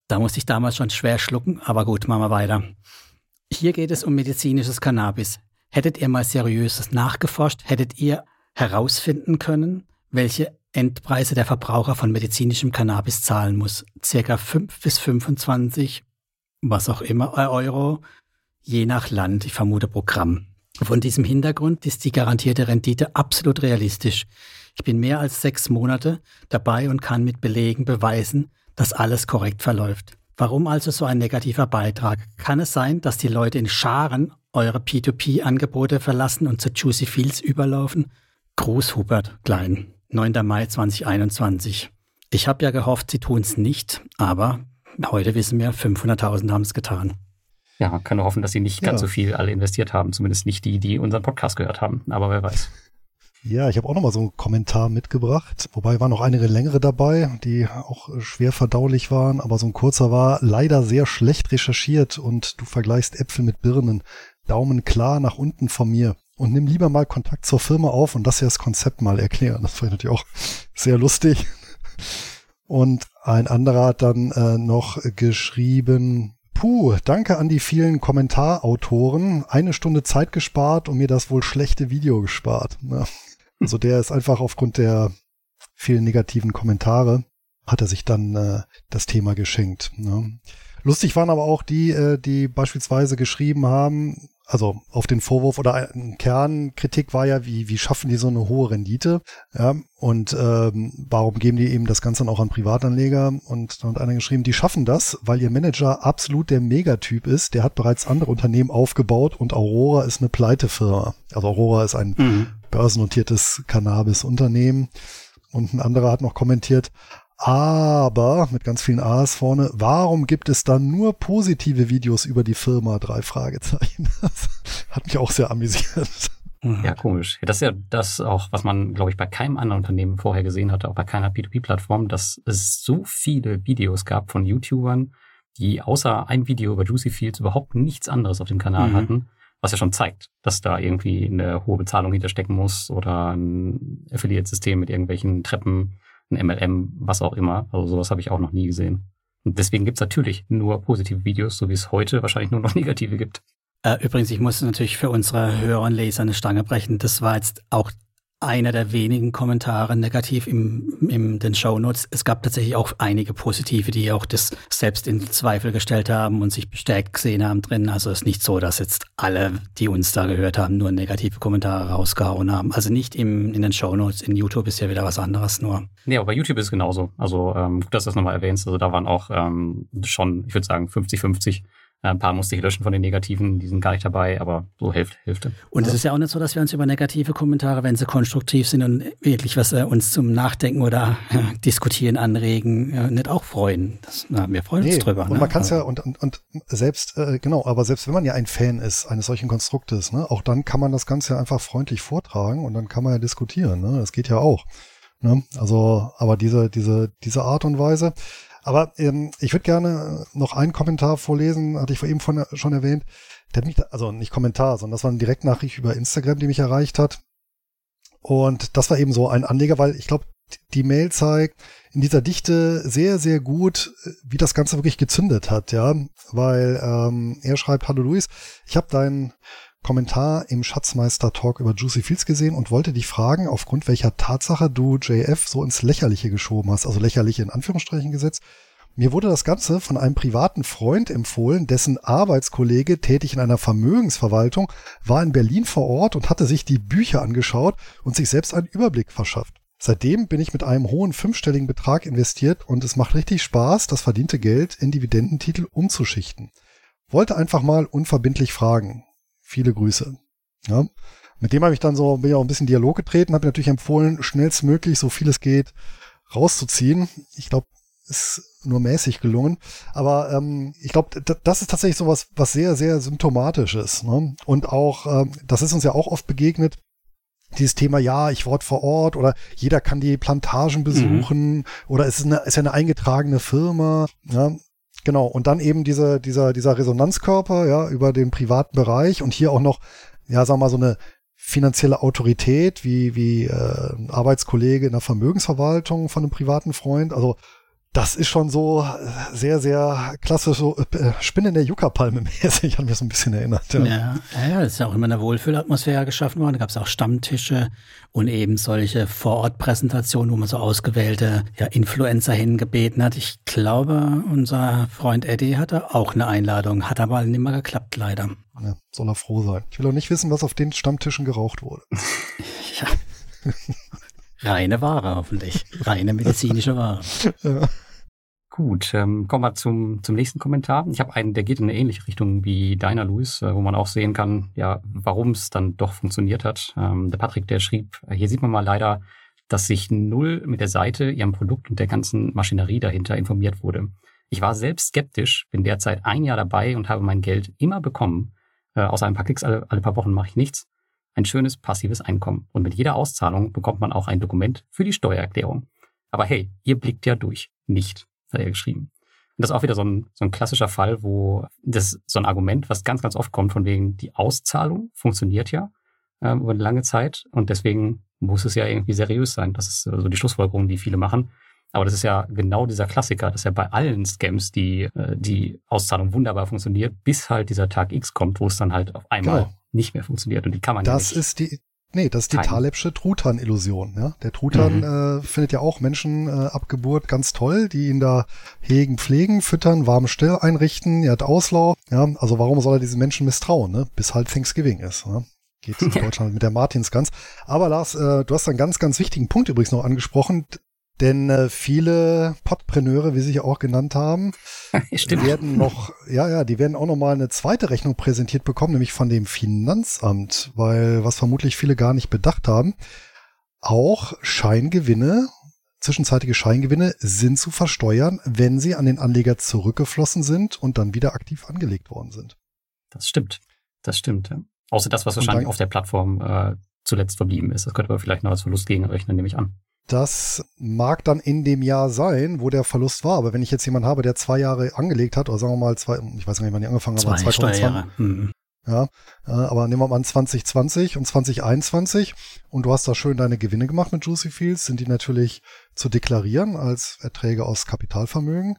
S2: Da musste ich damals schon schwer schlucken, aber gut, machen wir weiter. Hier geht es um medizinisches Cannabis. Hättet ihr mal seriöses nachgeforscht, hättet ihr herausfinden können, welche Endpreise der Verbraucher von medizinischem Cannabis zahlen muss. Circa 5 bis 25, was auch immer, Euro, je nach Land, ich vermute Programm. Von diesem Hintergrund ist die garantierte Rendite absolut realistisch. Ich bin mehr als sechs Monate dabei und kann mit Belegen beweisen, dass alles korrekt verläuft. Warum also so ein negativer Beitrag? Kann es sein, dass die Leute in Scharen eure P2P-Angebote verlassen und zu Juicy Fields überlaufen? Gruß Hubert Klein, 9. Mai 2021. Ich habe ja gehofft, sie tun es nicht, aber heute wissen wir, 500.000 haben es getan.
S1: Ja, kann nur hoffen, dass sie nicht ganz ja. so viel alle investiert haben. Zumindest nicht die, die unseren Podcast gehört haben. Aber wer weiß.
S3: Ja, ich habe auch noch mal so einen Kommentar mitgebracht. Wobei waren noch einige längere dabei, die auch schwer verdaulich waren. Aber so ein kurzer war leider sehr schlecht recherchiert und du vergleichst Äpfel mit Birnen. Daumen klar nach unten von mir. Und nimm lieber mal Kontakt zur Firma auf und lass dir das Konzept mal erklären. Das fand ich natürlich auch sehr lustig. Und ein anderer hat dann äh, noch geschrieben, Puh, danke an die vielen Kommentarautoren. Eine Stunde Zeit gespart und mir das wohl schlechte Video gespart. Ja. Also der ist einfach aufgrund der vielen negativen Kommentare hat er sich dann äh, das Thema geschenkt. Ne? Lustig waren aber auch die, äh, die beispielsweise geschrieben haben, also auf den Vorwurf oder ein Kernkritik war ja, wie, wie schaffen die so eine hohe Rendite? Ja, und ähm, warum geben die eben das Ganze dann auch an Privatanleger? Und dann hat einer geschrieben, die schaffen das, weil ihr Manager absolut der Megatyp ist. Der hat bereits andere Unternehmen aufgebaut und Aurora ist eine Pleitefirma. Also Aurora ist ein mhm. Börsennotiertes Cannabis-Unternehmen. Und ein anderer hat noch kommentiert, aber mit ganz vielen A's vorne, warum gibt es dann nur positive Videos über die Firma? Drei Fragezeichen. Das hat mich auch sehr amüsiert.
S1: Ja, komisch. Das ist ja das auch, was man, glaube ich, bei keinem anderen Unternehmen vorher gesehen hatte, auch bei keiner P2P-Plattform, dass es so viele Videos gab von YouTubern, die außer ein Video über Juicy Fields überhaupt nichts anderes auf dem Kanal mhm. hatten, was ja schon zeigt, dass da irgendwie eine hohe Bezahlung hinterstecken muss oder ein Affiliate-System mit irgendwelchen Treppen ein MLM, was auch immer. Also sowas habe ich auch noch nie gesehen. Und deswegen gibt es natürlich nur positive Videos, so wie es heute wahrscheinlich nur noch negative gibt.
S2: Äh, übrigens, ich muss natürlich für unsere Hörer und Leser eine Stange brechen. Das war jetzt auch einer der wenigen Kommentare negativ im, in den Shownotes. Es gab tatsächlich auch einige positive, die auch das selbst in Zweifel gestellt haben und sich bestärkt gesehen haben drin. Also es ist nicht so, dass jetzt alle, die uns da gehört haben, nur negative Kommentare rausgehauen haben. Also nicht im, in den Shownotes. In YouTube ist ja wieder was anderes nur.
S1: Nee, aber bei YouTube ist es genauso. Also ähm, gut, dass du das nochmal erwähnst. Also da waren auch ähm, schon, ich würde sagen, 50-50 ein paar musste ich löschen von den negativen, die sind gar nicht dabei, aber so Hälfte, Hälfte.
S2: Und es ist ja auch nicht so, dass wir uns über negative Kommentare, wenn sie konstruktiv sind und wirklich was äh, uns zum Nachdenken oder äh, Diskutieren anregen, äh, nicht auch freuen. Das, na, wir freuen nee, uns drüber.
S3: Und ne? man kann es ja, und, und, und selbst, äh, genau, aber selbst wenn man ja ein Fan ist eines solchen Konstruktes, ne, auch dann kann man das Ganze ja einfach freundlich vortragen und dann kann man ja diskutieren. Ne? Das geht ja auch. Ne? Also, aber diese, diese, diese Art und Weise. Aber ähm, ich würde gerne noch einen Kommentar vorlesen, hatte ich vor eben von, schon erwähnt. Der hat mich, also nicht Kommentar, sondern das war eine Direktnachricht über Instagram, die mich erreicht hat. Und das war eben so ein Anleger, weil ich glaube, die Mail zeigt in dieser Dichte sehr, sehr gut, wie das Ganze wirklich gezündet hat, ja. Weil ähm, er schreibt, Hallo Luis, ich habe deinen Kommentar im Schatzmeister-Talk über Juicy Fields gesehen und wollte dich fragen, aufgrund welcher Tatsache du JF so ins Lächerliche geschoben hast, also lächerliche in Anführungsstrichen gesetzt. Mir wurde das Ganze von einem privaten Freund empfohlen, dessen Arbeitskollege, tätig in einer Vermögensverwaltung, war in Berlin vor Ort und hatte sich die Bücher angeschaut und sich selbst einen Überblick verschafft. Seitdem bin ich mit einem hohen fünfstelligen Betrag investiert und es macht richtig Spaß, das verdiente Geld in Dividendentitel umzuschichten. Wollte einfach mal unverbindlich fragen. Viele Grüße. Ja. Mit dem habe ich dann so, bin ich auch ein bisschen Dialog getreten, habe natürlich empfohlen, schnellstmöglich, so viel es geht, rauszuziehen. Ich glaube, ist nur mäßig gelungen. Aber ähm, ich glaube, das ist tatsächlich so was, was sehr, sehr symptomatisch ist. Ne? Und auch, ähm, das ist uns ja auch oft begegnet, dieses Thema, ja, ich wort vor Ort oder jeder kann die Plantagen mhm. besuchen mhm. oder es ist, eine, ist ja eine eingetragene Firma. Ja? Genau, und dann eben diese, dieser, dieser Resonanzkörper, ja, über den privaten Bereich und hier auch noch, ja, wir mal, so eine finanzielle Autorität wie, wie äh, ein Arbeitskollege in der Vermögensverwaltung von einem privaten Freund. Also das ist schon so äh, sehr, sehr klassisch, so äh, Spinnen der Juckerpalme mäßig, hat mir so ein bisschen erinnert.
S2: Ja, ja, ja das ist ja auch immer eine Wohlfühlatmosphäre geschaffen worden. Da gab es auch Stammtische und eben solche Vorortpräsentationen, wo man so ausgewählte ja, Influencer hingebeten hat. Ich glaube, unser Freund Eddie hatte auch eine Einladung, hat aber nicht mehr geklappt, leider.
S3: Ja, soll er froh sein. Ich will auch nicht wissen, was auf den Stammtischen geraucht wurde.
S2: ja. Reine Ware hoffentlich. Reine medizinische Ware. Ja.
S1: Gut, ähm, kommen wir zum, zum nächsten Kommentar. Ich habe einen, der geht in eine ähnliche Richtung wie deiner, Luis, äh, wo man auch sehen kann, ja, warum es dann doch funktioniert hat. Ähm, der Patrick, der schrieb, äh, hier sieht man mal leider, dass sich null mit der Seite, ihrem Produkt und der ganzen Maschinerie dahinter informiert wurde. Ich war selbst skeptisch, bin derzeit ein Jahr dabei und habe mein Geld immer bekommen. Äh, außer ein paar Klicks alle, alle paar Wochen mache ich nichts. Ein schönes passives Einkommen. Und mit jeder Auszahlung bekommt man auch ein Dokument für die Steuererklärung. Aber hey, ihr blickt ja durch. Nicht hat er geschrieben. Und das ist auch wieder so ein, so ein klassischer Fall, wo das so ein Argument, was ganz, ganz oft kommt, von wegen die Auszahlung funktioniert ja ähm, über eine lange Zeit und deswegen muss es ja irgendwie seriös sein. Das ist so die Schlussfolgerung, die viele machen. Aber das ist ja genau dieser Klassiker, dass ja bei allen Scams die, äh, die Auszahlung wunderbar funktioniert, bis halt dieser Tag X kommt, wo es dann halt auf einmal genau. nicht mehr funktioniert und die kann man
S3: das ja nicht. Ist die, Nee, das ist die
S1: Kein.
S3: Talebsche Truthahn-Illusion. Ja? Der Truthahn
S1: Mhm.
S3: äh, findet ja auch Menschen äh, ab Geburt ganz toll, die ihn da hegen, pflegen, füttern, warme Stell einrichten, er hat Auslauf. Ja? Also warum soll er diesen Menschen misstrauen, ne? bis halt Thanksgiving ist. Ne? Geht in Deutschland mit der Martinsgans. Aber Lars, äh, du hast einen ganz, ganz wichtigen Punkt übrigens noch angesprochen, denn äh, viele Podpreneure, wie sie sich auch genannt haben, werden noch, ja, ja, die werden auch noch mal eine zweite Rechnung präsentiert bekommen, nämlich von dem Finanzamt, weil was vermutlich viele gar nicht bedacht haben, auch Scheingewinne, zwischenzeitige Scheingewinne sind zu versteuern, wenn sie an den Anleger zurückgeflossen sind und dann wieder aktiv angelegt worden sind.
S1: Das stimmt. Das stimmt. Ja. Außer das, was wahrscheinlich
S3: dann-
S1: auf der Plattform äh, zuletzt verblieben ist. Das könnte man vielleicht noch als Verlust gegenrechnen, nehme ich an.
S3: Das mag dann in dem Jahr sein, wo der Verlust war, aber wenn ich jetzt jemanden habe, der zwei Jahre angelegt hat, oder sagen wir mal zwei, ich weiß gar nicht, wann die angefangen haben, aber
S2: Zwei
S3: 2020,
S2: Steuerjahre. Mhm.
S3: Ja, äh, aber nehmen wir mal an 2020 und 2021 und du hast da schön deine Gewinne gemacht mit Juicy Fields, sind die natürlich zu deklarieren als Erträge aus Kapitalvermögen.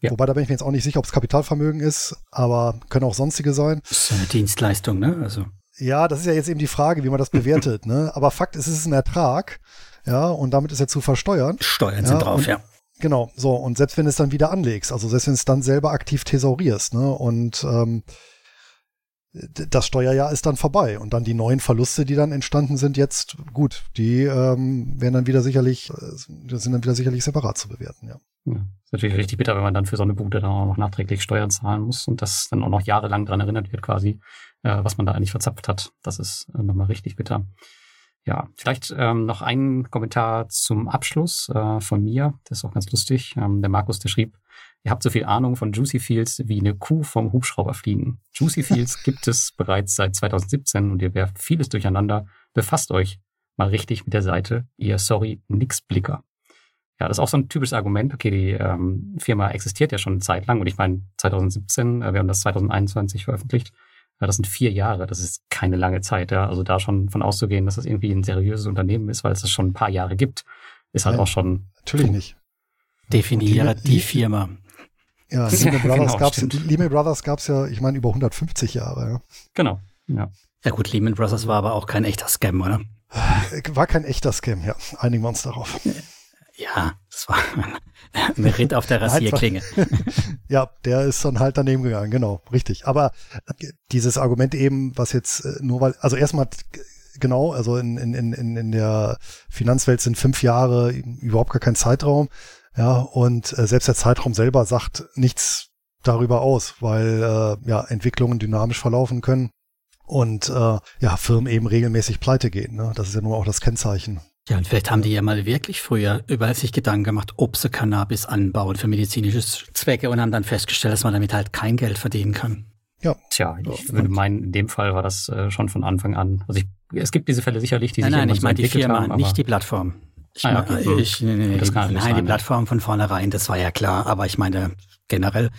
S1: Ja.
S3: Wobei da bin ich mir jetzt auch nicht sicher, ob es Kapitalvermögen ist, aber können auch sonstige sein.
S2: Das ist eine Dienstleistung, ne? Also
S3: Ja, das ist ja jetzt eben die Frage, wie man das bewertet. ne? Aber Fakt ist, es ist ein Ertrag, ja, und damit ist er zu versteuern.
S2: Steuern
S3: Ja,
S2: sind drauf,
S3: und-
S2: ja.
S3: Genau, so, und selbst wenn du es dann wieder anlegst, also selbst wenn du es dann selber aktiv thesaurierst, ne, und ähm, das Steuerjahr ist dann vorbei und dann die neuen Verluste, die dann entstanden sind, jetzt gut, die ähm, werden dann wieder sicherlich, äh, sind dann wieder sicherlich separat zu bewerten, ja.
S1: Ja. Ist natürlich richtig bitter, wenn man dann für so eine Bude dann auch noch nachträglich Steuern zahlen muss und das dann auch noch jahrelang dran erinnert wird, quasi, äh, was man da eigentlich verzapft hat. Das ist äh, nochmal richtig bitter. Ja, vielleicht ähm, noch ein Kommentar zum Abschluss äh, von mir. Das ist auch ganz lustig. Ähm, der Markus, der schrieb, ihr habt so viel Ahnung von Juicy Fields wie eine Kuh vom Hubschrauber fliegen. Juicy Fields gibt es bereits seit 2017 und ihr werft vieles durcheinander. Befasst euch mal richtig mit der Seite. Ihr, sorry, nix Blicker. Ja, das ist auch so ein typisches Argument. Okay, die ähm, Firma existiert ja schon eine Zeit lang und ich meine 2017, äh, wir haben das 2021 veröffentlicht. Ja, das sind vier Jahre, das ist keine lange Zeit. Ja. Also da schon von auszugehen, dass das irgendwie ein seriöses Unternehmen ist, weil es das schon ein paar Jahre gibt, ist halt
S3: Nein.
S1: auch schon
S3: Natürlich
S1: Puh.
S3: nicht.
S2: Definiere
S3: Die-
S2: die Firma.
S3: Ja,
S1: Ja,
S3: Lehman Brothers
S1: genau.
S3: Lehman Brothers gab's ja, ich meine, über 150 Jahre, ja.
S1: genau. Ja.
S2: Ja gut, Lehman Brothers war aber auch kein echter Scam, oder?
S3: Äh, War kein echter Scam, ja. Einigen wir uns darauf.
S2: Ja, das war ein Ritt auf der Rasierklinge.
S3: Ja, der ist dann halt daneben gegangen, genau, richtig. Aber äh, dieses Argument eben, was jetzt äh, nur weil, also erstmal g- genau, also in, in, in, in der Finanzwelt sind fünf Jahre überhaupt gar kein Zeitraum. Ja, und äh, selbst der Zeitraum selber sagt nichts darüber aus, weil äh, ja Entwicklungen dynamisch verlaufen können und äh, ja Firmen eben regelmäßig pleite gehen. Ne? Das ist ja nur auch das Kennzeichen.
S2: Ja, und vielleicht haben die ja mal wirklich früher über sich Gedanken gemacht, ob sie Cannabis anbauen für medizinische Zwecke und haben dann festgestellt, dass man damit halt kein Geld verdienen kann.
S1: Tja, ich
S2: Ja,
S1: würde meinen, in dem Fall war das äh, schon von Anfang an. Also ich, es gibt diese Fälle sicherlich, die
S2: nein,
S1: sich
S2: nein, ich
S1: so
S2: meine die Firma,
S1: haben,
S2: nicht die Plattform. Ich,
S1: Ah ja,
S2: meine,
S1: okay.
S2: ich, nee, nee, nee, die, nein, die
S1: sein, ja.
S2: Plattform von vornherein, das war ja klar. Aber ich meine generell,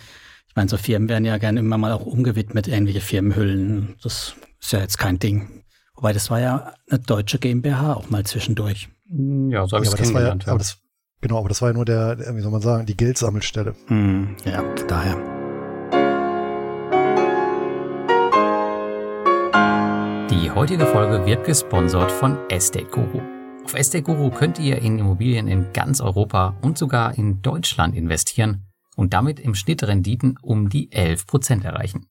S2: ich meine, so Firmen werden ja gerne immer mal auch umgewidmet, ähnliche Firmenhüllen. Das ist ja jetzt kein Ding. Wobei, das war ja eine deutsche GmbH auch mal zwischendurch.
S1: Hm, ja, so habe
S3: Ja,
S1: ich
S3: aber
S1: es
S3: das war ja, aber das, genau, aber das war ja nur der, der, wie soll man sagen, die Geldsammelstelle.
S2: Hm, ja, daher.
S1: Die heutige Folge wird gesponsert von Estate Guru. Auf Estate Guru könnt ihr in Immobilien in ganz Europa und sogar in Deutschland investieren und damit im Schnitt Renditen um die 11% erreichen.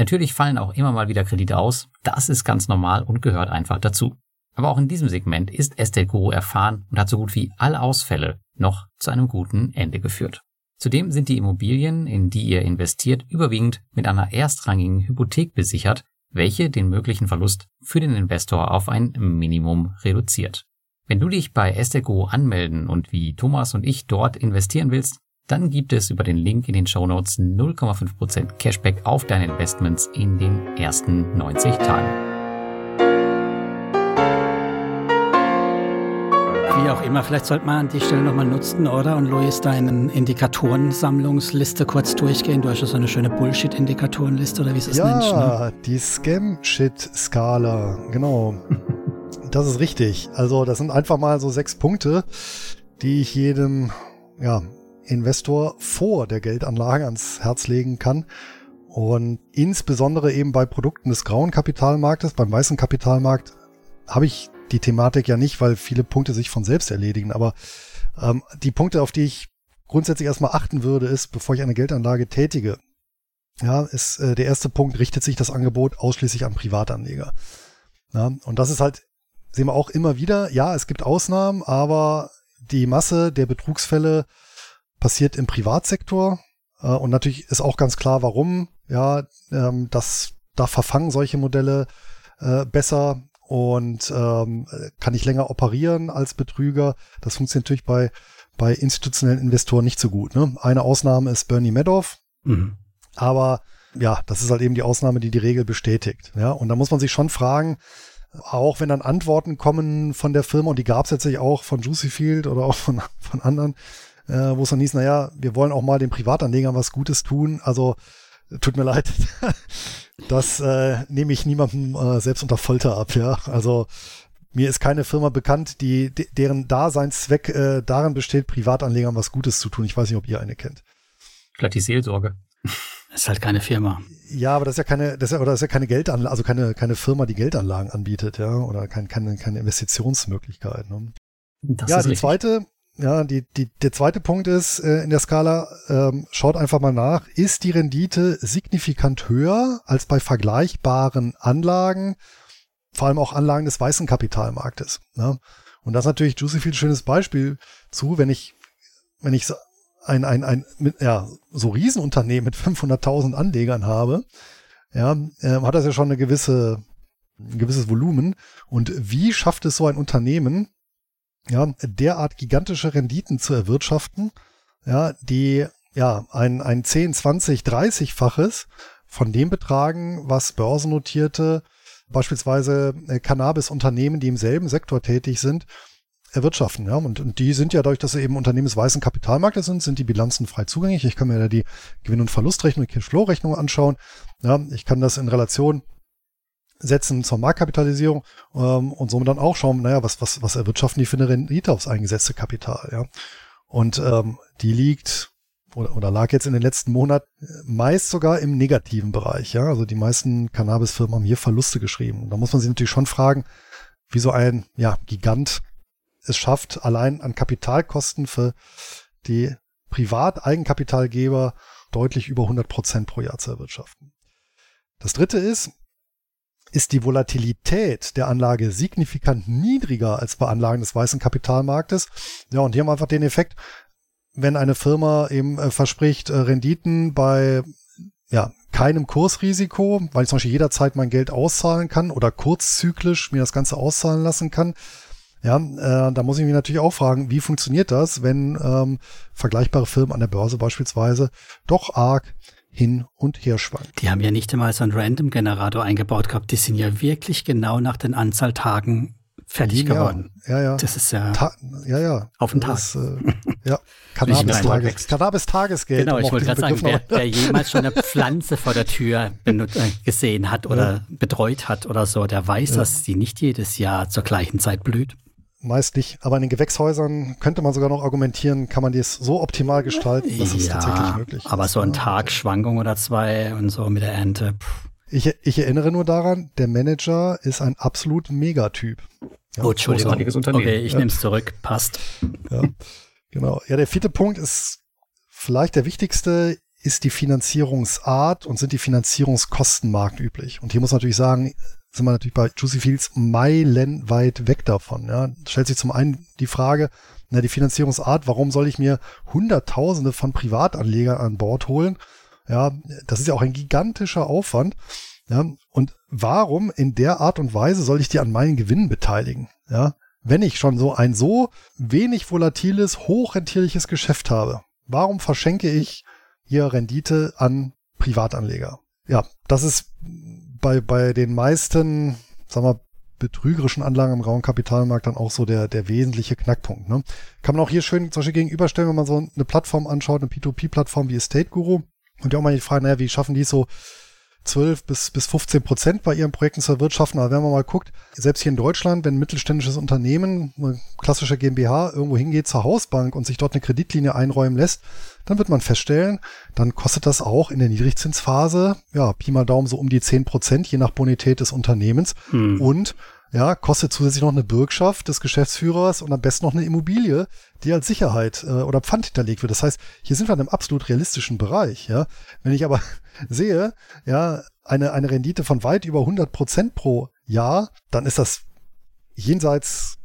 S1: Natürlich fallen auch immer mal wieder Kredite aus, das ist ganz normal und gehört einfach dazu. Aber auch in diesem Segment ist Estate Guru erfahren und hat so gut wie alle Ausfälle noch zu einem guten Ende geführt. Zudem sind die Immobilien, in die ihr investiert, überwiegend mit einer erstrangigen Hypothek besichert, welche den möglichen Verlust für den Investor auf ein Minimum reduziert. Wenn du dich bei Esteco anmelden und wie Thomas und ich dort investieren willst, dann gibt es über den Link in den Shownotes 0,5% Cashback auf deine Investments in den ersten 90 Tagen.
S2: Wie auch immer, vielleicht sollte man an die Stelle nochmal nutzen, oder? Und Luis, deinen Indikatorensammlungsliste kurz durchgehen. Du hast ja so eine schöne Bullshit-Indikatorenliste, oder wie es es nennt. Ne?
S3: Ja, die Scam-Shit-Skala, genau. Das ist richtig. Also das sind einfach mal so sechs Punkte, die ich jedem ja, Investor vor der Geldanlage ans Herz legen kann. Und insbesondere eben bei Produkten des grauen Kapitalmarktes, beim weißen Kapitalmarkt, habe ich die Thematik ja nicht, weil viele Punkte sich von selbst erledigen. Aber ähm, die Punkte, auf die ich grundsätzlich erstmal achten würde, ist, bevor ich eine Geldanlage tätige, ja, ist äh, der erste Punkt, richtet sich das Angebot ausschließlich an Privatanleger. Ja, und das ist halt, sehen wir auch immer wieder, ja, es gibt Ausnahmen, aber die Masse der Betrugsfälle passiert im Privatsektor. Äh, und natürlich ist auch ganz klar, warum. Ja, ähm, das, da verfangen solche Modelle äh, besser und ähm, kann ich länger operieren als Betrüger. Das funktioniert natürlich bei, bei institutionellen Investoren nicht so gut. Ne? Eine Ausnahme ist Bernie Madoff. Mhm. Aber ja, das ist halt eben die Ausnahme, die die Regel bestätigt. Ja, und da muss man sich schon fragen, auch wenn dann Antworten kommen von der Firma, und die gab es jetzt auch von Juicy Field oder auch von, von anderen, äh, wo es dann hieß, naja, wir wollen auch mal den Privatanlegern was Gutes tun. Also tut mir leid, das äh, nehme ich niemandem äh, selbst unter Folter ab. Ja, also mir ist keine Firma bekannt, die deren Daseinszweck äh, darin besteht, Privatanlegern was Gutes zu tun. Ich weiß nicht, ob ihr eine kennt.
S1: Vielleicht die Seelsorge.
S2: ist halt keine Firma.
S3: Ja, aber das ist ja keine, das ist ja, oder das ist ja keine Geldanlage, also keine, keine Firma, die Geldanlagen anbietet, ja, oder kein, keine, keine Investitionsmöglichkeit. Ne? Das ja, die richtig. zweite, ja, die, die, der zweite Punkt ist äh, in der Skala, ähm, schaut einfach mal nach, ist die Rendite signifikant höher als bei vergleichbaren Anlagen, vor allem auch Anlagen des weißen Kapitalmarktes. Ne? Und das ist natürlich Juicy viel schönes Beispiel zu, wenn ich, wenn ich ein, ein, ein mit, ja, so Riesenunternehmen mit 500.000 Anlegern habe, ja, äh, hat das ja schon eine gewisse, ein gewisses Volumen. Und wie schafft es so ein Unternehmen, ja, derart gigantische Renditen zu erwirtschaften, ja, die ja ein, ein 10, 20, 30-faches von dem betragen, was börsennotierte, beispielsweise äh, Cannabis-Unternehmen, die im selben Sektor tätig sind, erwirtschaften. Ja? Und, und die sind ja dadurch, dass sie eben unternehmensweisen Kapitalmärkte sind, sind die Bilanzen frei zugänglich. Ich kann mir da die Gewinn- und Verlustrechnung, die Cashflow-Rechnung anschauen. Ja? Ich kann das in Relation setzen zur Marktkapitalisierung ähm, und somit dann auch schauen, naja, was, was, was erwirtschaften die für eine Rendite aufs eingesetzte Kapital. Ja? Und ähm, die liegt oder, oder lag jetzt in den letzten Monaten meist sogar im negativen Bereich. Ja? Also die meisten Cannabis-Firmen haben hier Verluste geschrieben. Und da muss man sich natürlich schon fragen, wie so ein ja, Gigant es schafft, allein an Kapitalkosten für die Privateigenkapitalgeber deutlich über 100 Prozent pro Jahr zu erwirtschaften. Das dritte ist, ist die Volatilität der Anlage signifikant niedriger als bei Anlagen des weißen Kapitalmarktes. Ja, und hier haben einfach den Effekt, wenn eine Firma eben äh, verspricht, äh, Renditen bei ja, keinem Kursrisiko, weil ich zum Beispiel jederzeit mein Geld auszahlen kann oder kurzzyklisch mir das Ganze auszahlen lassen kann, ja, äh, da muss ich mich natürlich auch fragen, wie funktioniert das, wenn ähm, vergleichbare Firmen an der Börse beispielsweise doch arg hin und her schwanken.
S2: Die haben ja nicht einmal so einen Random-Generator eingebaut gehabt. Die sind ja wirklich genau nach den Anzahl Tagen fertig ja, geworden.
S3: Ja, ja.
S2: Das ist ja,
S3: Ta ja, ja.
S2: auf den Tag.
S3: Das, äh, ja, Cannabis-Tages Cannabis Tagesgeld.
S2: Genau, ich wollte gerade sagen, wer, wer, jemals schon eine Pflanze vor der Tür äh, gesehen hat oder ja. betreut hat oder so, der weiß, ja. dass sie nicht jedes Jahr zur gleichen Zeit blüht
S3: meist nicht. Aber in den Gewächshäusern könnte man sogar noch argumentieren, kann man dies so optimal gestalten, dass ja, es tatsächlich möglich
S2: ist. Aber so ein Tag Schwankung oder zwei und so mit der Ernte.
S3: Ich, ich erinnere nur daran, der Manager ist ein absolut Megatyp.
S2: Ja, oh, Entschuldigung. Okay, ich ja. nehme es zurück. Passt.
S3: Ja, genau. Ja, der vierte Punkt ist vielleicht der wichtigste, ist die Finanzierungsart und sind die Finanzierungskosten marktüblich. Und hier muss man natürlich sagen, sind wir natürlich bei Juicy Fields meilenweit weg davon. Ja. Stellt sich zum einen die Frage, na, die Finanzierungsart, warum soll ich mir Hunderttausende von Privatanlegern an Bord holen? Ja, das ist ja auch ein gigantischer Aufwand. Ja, und warum in der Art und Weise soll ich die an meinen Gewinnen beteiligen? Ja, wenn ich schon so ein so wenig volatiles, hochrentierliches Geschäft habe, warum verschenke ich hier Rendite an Privatanleger? Ja, das ist bei, bei den meisten, sagen wir, betrügerischen Anlagen im rauen Kapitalmarkt dann auch so der, der wesentliche Knackpunkt. Ne? Kann man auch hier schön zum Beispiel gegenüberstellen, wenn man so eine Plattform anschaut, eine P2P-Plattform wie Estate Guru. Und ja auch mal die Frage, naja, wie schaffen die so 12 bis, bis 15 Prozent bei ihren Projekten zu erwirtschaften. Aber wenn man mal guckt, selbst hier in Deutschland, wenn ein mittelständisches Unternehmen, eine klassische GmbH, irgendwo hingeht zur Hausbank und sich dort eine Kreditlinie einräumen lässt, dann wird man feststellen, dann kostet das auch in der Niedrigzinsphase, ja, Pi mal Daumen so um die 10 Prozent, je nach Bonität des Unternehmens. Hm. Und ja, kostet zusätzlich noch eine Bürgschaft des Geschäftsführers und am besten noch eine Immobilie, die als Sicherheit äh, oder Pfand hinterlegt wird. Das heißt, hier sind wir in einem absolut realistischen Bereich. Ja, wenn ich aber sehe, ja, eine eine Rendite von weit über 100 Prozent pro Jahr, dann ist das jenseits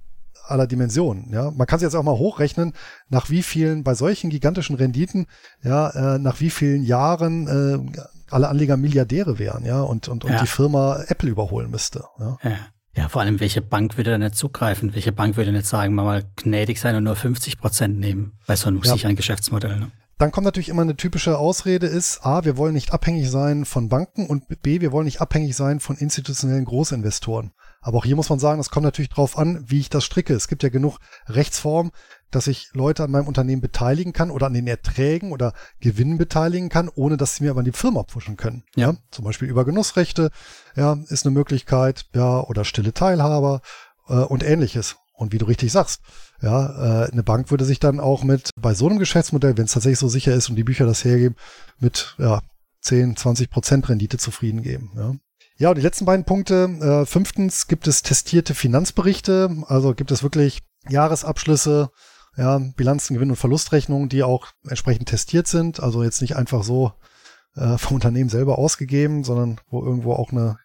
S3: aller Dimensionen. Ja, man kann sich jetzt auch mal hochrechnen, nach wie vielen bei solchen gigantischen Renditen, ja, äh, nach wie vielen Jahren äh, alle Anleger Milliardäre wären, ja, und und, und ja. die Firma Apple überholen müsste. Ja.
S2: ja. Ja, vor allem, welche Bank würde da nicht zugreifen? Welche Bank würde nicht sagen, mal gnädig sein und nur 50 Prozent nehmen bei so einem ja. sicheren Geschäftsmodell? Ne?
S3: Dann kommt natürlich immer eine typische Ausrede ist, A, wir wollen nicht abhängig sein von Banken und B, wir wollen nicht abhängig sein von institutionellen Großinvestoren. Aber auch hier muss man sagen, es kommt natürlich drauf an, wie ich das stricke. Es gibt ja genug Rechtsformen, dass ich Leute an meinem Unternehmen beteiligen kann oder an den Erträgen oder Gewinnen beteiligen kann, ohne dass sie mir aber die Firma pfuschen können. Ja. ja. Zum Beispiel über Genussrechte, ja, ist eine Möglichkeit, ja, oder stille Teilhaber äh, und ähnliches. Und wie du richtig sagst, ja, äh, eine Bank würde sich dann auch mit bei so einem Geschäftsmodell, wenn es tatsächlich so sicher ist und die Bücher das hergeben, mit ja, 10, 20 Prozent Rendite zufrieden geben. Ja. Ja, und die letzten beiden Punkte. Äh, fünftens gibt es testierte Finanzberichte, also gibt es wirklich Jahresabschlüsse, ja, Bilanzen, Gewinn- und Verlustrechnungen, die auch entsprechend testiert sind. Also jetzt nicht einfach so äh, vom Unternehmen selber ausgegeben, sondern wo irgendwo auch eine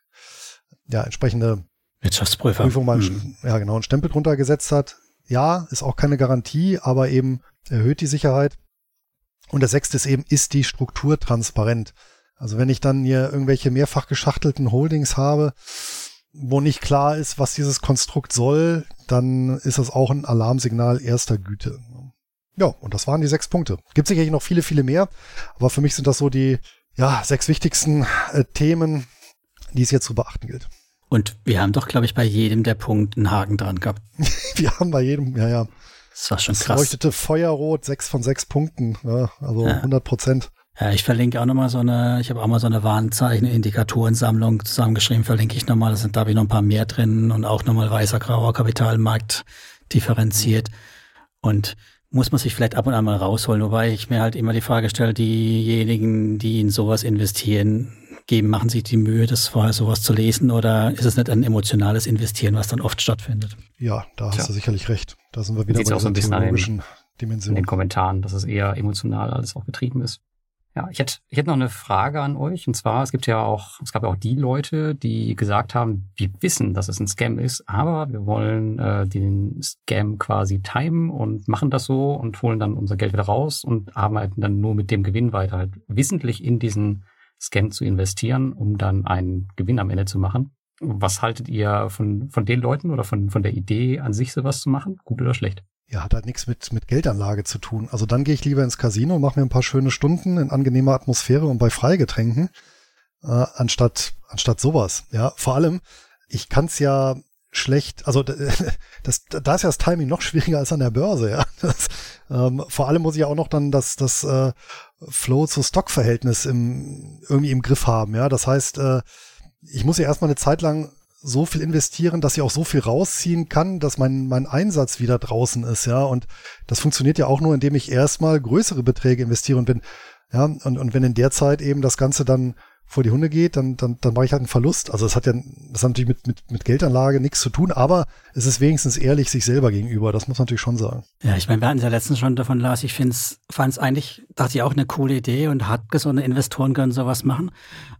S3: ja, entsprechende
S2: Wirtschaftsprüfer.
S3: Prüfung mal mhm. ja, genau, einen Stempel drunter gesetzt hat. Ja, ist auch keine Garantie, aber eben erhöht die Sicherheit. Und das sechste ist eben, ist die Struktur transparent? Also wenn ich dann hier irgendwelche mehrfach geschachtelten Holdings habe, wo nicht klar ist, was dieses Konstrukt soll, dann ist das auch ein Alarmsignal erster Güte. Ja, und das waren die sechs Punkte. Gibt sicherlich noch viele, viele mehr, aber für mich sind das so die ja, sechs wichtigsten äh, Themen, die es jetzt zu beachten gilt.
S2: Und wir haben doch, glaube ich, bei jedem der Punkte einen Haken dran gehabt.
S3: wir haben bei jedem, ja, ja.
S2: Das war schon das krass.
S3: leuchtete Feuerrot, sechs von sechs Punkten, ja, also ja. 100 Prozent.
S2: Ja, ich verlinke auch nochmal so eine, ich habe auch mal so eine Warnzeichen, Indikatorensammlung zusammengeschrieben, verlinke ich nochmal. Da sind, da habe ich noch ein paar mehr drin und auch nochmal weißer, grauer Kapitalmarkt differenziert. Und muss man sich vielleicht ab und an mal rausholen, wobei ich mir halt immer die Frage stelle, diejenigen, die in sowas investieren, geben, machen sich die Mühe, das vorher sowas zu lesen oder ist es nicht ein emotionales Investieren, was dann oft stattfindet?
S3: Ja, da hast Tja. du sicherlich recht. Da sind wir wieder bei
S1: auch so ein bisschen theologischen Dimensionen. In den Kommentaren, dass es eher emotional alles auch betrieben ist. Ja, ich hätte, ich hätte noch eine Frage an euch. Und zwar, es gibt ja auch, es gab ja auch die Leute, die gesagt haben, wir wissen, dass es ein Scam ist, aber wir wollen äh, den Scam quasi timen und machen das so und holen dann unser Geld wieder raus und arbeiten dann nur mit dem Gewinn weiter, halt wissentlich in diesen Scam zu investieren, um dann einen Gewinn am Ende zu machen. Was haltet ihr von, von den Leuten oder von, von der Idee an sich, sowas zu machen? Gut oder schlecht?
S3: Ja, hat halt nichts mit, mit Geldanlage zu tun. Also dann gehe ich lieber ins Casino, mache mir ein paar schöne Stunden in angenehmer Atmosphäre und bei Freigetränken, äh, anstatt, anstatt sowas. Ja, vor allem, ich kann es ja schlecht, also das, da ist ja das Timing noch schwieriger als an der Börse, ja. Das, ähm, vor allem muss ich ja auch noch dann das, das äh, Flow-zu-Stock-Verhältnis im, irgendwie im Griff haben, ja. Das heißt, äh, ich muss ja erstmal eine Zeit lang so viel investieren, dass ich auch so viel rausziehen kann, dass mein, mein Einsatz wieder draußen ist, ja. Und das funktioniert ja auch nur, indem ich erstmal größere Beträge investiere und bin, ja, und, und wenn in der Zeit eben das Ganze dann vor die Hunde geht, dann, dann, dann mache ich halt einen Verlust. Also es hat ja, das hat natürlich mit, mit, mit Geldanlage nichts zu tun, aber es ist wenigstens ehrlich sich selber gegenüber. Das muss man natürlich schon sagen.
S2: Ja, ich meine, wir hatten es ja letztens schon davon, Lars. Ich fand es eigentlich, dachte ich auch eine coole Idee und hat gesunde Investoren können sowas machen.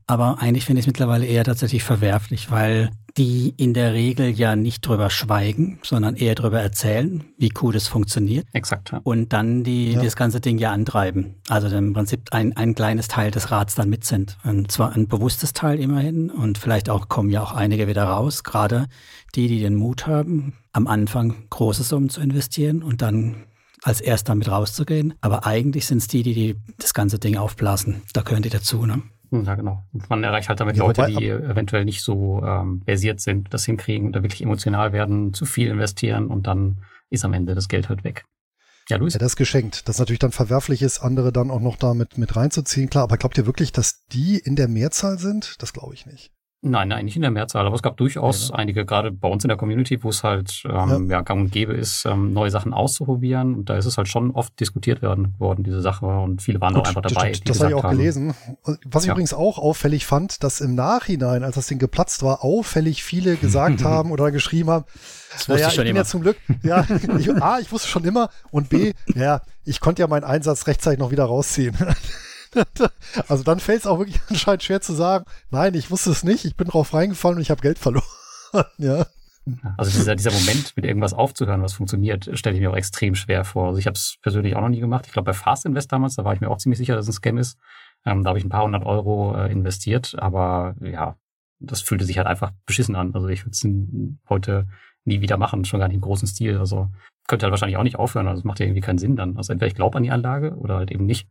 S2: Aber eigentlich finde ich es mittlerweile eher tatsächlich verwerflich, weil die in der Regel ja nicht drüber schweigen, sondern eher drüber erzählen, wie gut es funktioniert.
S1: Exakt. Ja.
S2: Und dann die, ja. das ganze Ding ja antreiben. Also im Prinzip ein, ein kleines Teil des Rats dann mit sind. Und zwar ein bewusstes Teil immerhin. Und vielleicht auch kommen ja auch einige wieder raus, gerade die, die den Mut haben, am Anfang große Summen zu investieren und dann als erster mit rauszugehen. Aber eigentlich sind es die, die, die das ganze Ding aufblasen. Da gehören die dazu, ne?
S1: Ja, genau. Und man erreicht halt damit ja, Leute, die eventuell nicht so ähm, versiert sind, das hinkriegen und da wirklich emotional werden, zu viel investieren und dann ist am Ende das Geld halt weg.
S3: Ja, Luis? Ja, das ist geschenkt. Das natürlich dann verwerflich ist, andere dann auch noch damit mit reinzuziehen. Klar, aber glaubt ihr wirklich, dass die in der Mehrzahl sind? Das glaube ich nicht.
S1: Nein, nein, nicht in der Mehrzahl, aber es gab durchaus ja, einige, gerade bei uns in der Community, wo es halt ähm, ja. ja gang und gäbe ist, ähm, neue Sachen auszuprobieren. Und da ist es halt schon oft diskutiert werden worden, diese Sache. Und viele waren Gut, auch einfach dabei.
S3: Das, das habe ich auch haben, gelesen. Was ich ja. übrigens auch auffällig fand, dass im Nachhinein, als das Ding geplatzt war, auffällig viele gesagt haben oder geschrieben haben, das wusste naja, ich schon ich bin immer. ja zum Glück, ja, ich, A, ich wusste schon immer und B, ja, ich konnte ja meinen Einsatz rechtzeitig noch wieder rausziehen. also dann fällt es auch wirklich anscheinend schwer zu sagen, nein, ich wusste es nicht, ich bin drauf reingefallen und ich habe Geld verloren. ja.
S1: Also dieser, dieser Moment, mit irgendwas aufzuhören, was funktioniert, stelle ich mir auch extrem schwer vor. Also ich habe es persönlich auch noch nie gemacht. Ich glaube, bei Fast Invest damals, da war ich mir auch ziemlich sicher, dass es ein Scam ist. Ähm, da habe ich ein paar hundert Euro äh, investiert, aber ja, das fühlte sich halt einfach beschissen an. Also ich würde es heute nie wieder machen, schon gar nicht im großen Stil. Also könnte halt wahrscheinlich auch nicht aufhören. Also es macht ja irgendwie keinen Sinn dann. Also entweder ich glaube an die Anlage oder halt eben nicht.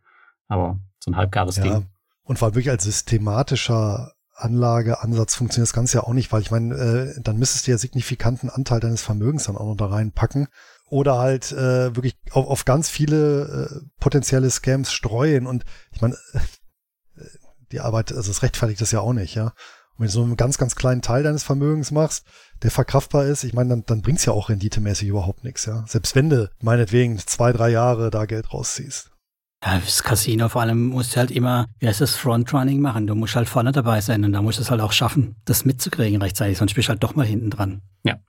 S1: Aber so ein halbgares ja. Ding.
S3: Und allem wirklich als systematischer Anlageansatz funktioniert das Ganze ja auch nicht, weil ich meine, äh, dann müsstest du ja signifikanten Anteil deines Vermögens dann auch noch da reinpacken. Oder halt äh, wirklich auf, auf ganz viele äh, potenzielle Scams streuen. Und ich meine, äh, die Arbeit, also es rechtfertigt das ja auch nicht, ja. Und wenn du so einen ganz, ganz kleinen Teil deines Vermögens machst, der verkraftbar ist, ich meine, dann, dann bringt's ja auch renditemäßig überhaupt nichts, ja. Selbst wenn du meinetwegen zwei, drei Jahre da Geld rausziehst.
S2: Ja, das Casino vor allem musst du halt immer, wie heißt das, Frontrunning machen. Du musst halt vorne dabei sein und da musst du es halt auch schaffen, das mitzukriegen rechtzeitig, sonst bist du halt doch mal hinten dran.
S1: Ja,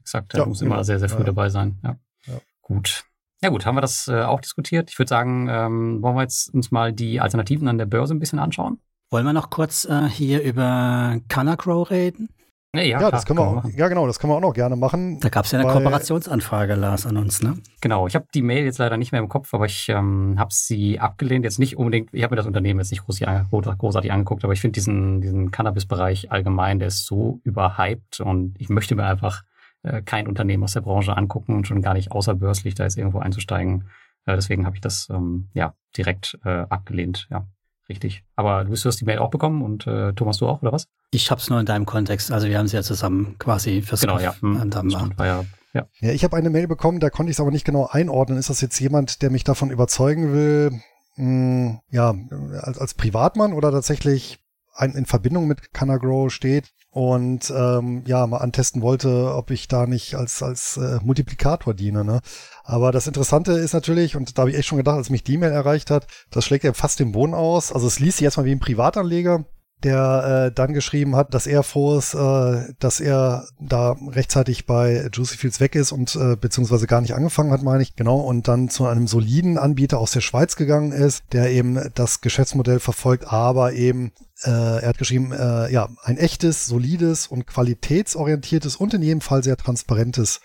S1: exakt. Ja, muss immer genau. sehr, sehr früh ja. dabei sein. Ja. ja. Gut. Ja gut, haben wir das äh, auch diskutiert. Ich würde sagen, ähm, wollen wir jetzt uns mal die Alternativen an der Börse ein bisschen anschauen?
S2: Wollen wir noch kurz äh, hier über Canacrow reden?
S3: Nee, ja, ja das können wir, auch, ja, genau, das können wir auch noch gerne machen.
S2: Da gab es ja eine Kooperationsanfrage, Lars, an uns, ne?
S1: Genau, ich habe die Mail jetzt leider nicht mehr im Kopf, aber ich ähm, habe sie abgelehnt. Jetzt nicht unbedingt, ich habe mir das Unternehmen jetzt nicht großartig, großartig angeguckt, aber ich finde diesen, diesen Cannabis-Bereich allgemein, der ist so überhyped und ich möchte mir einfach äh, kein Unternehmen aus der Branche angucken und schon gar nicht außerbörslich da jetzt irgendwo einzusteigen. Äh, deswegen habe ich das ähm, ja direkt äh, abgelehnt, ja. Richtig. Aber du hast die Mail auch bekommen und äh, Thomas, du auch, oder was?
S2: Ich habe es nur in deinem Kontext. Also wir haben sie ja zusammen quasi fürs
S1: Genau, ja. Hm,
S3: war ja, ja. ja, ich habe eine Mail bekommen, da konnte ich es aber nicht genau einordnen. Ist das jetzt jemand, der mich davon überzeugen will, mh, hm, ja, als, als Privatmann oder tatsächlich ein, in Verbindung mit Canagrow steht und ähm, ja, mal antesten wollte, ob ich da nicht als, als äh, Multiplikator diene. Ne? Aber das Interessante ist natürlich, und da habe ich echt schon gedacht, als mich die E-Mail erreicht hat, das schlägt ja fast den Boden aus. Also es liest sich erstmal wie ein Privatanleger, der äh, dann geschrieben hat, dass er froh ist, äh, dass er da rechtzeitig bei Juicy Fields weg ist und äh, beziehungsweise gar nicht angefangen hat, meine ich, genau, und dann zu einem soliden Anbieter aus der Schweiz gegangen ist, der eben das Geschäftsmodell verfolgt, aber eben äh, er hat geschrieben, äh, ja, ein echtes, solides und qualitätsorientiertes und in jedem Fall sehr transparentes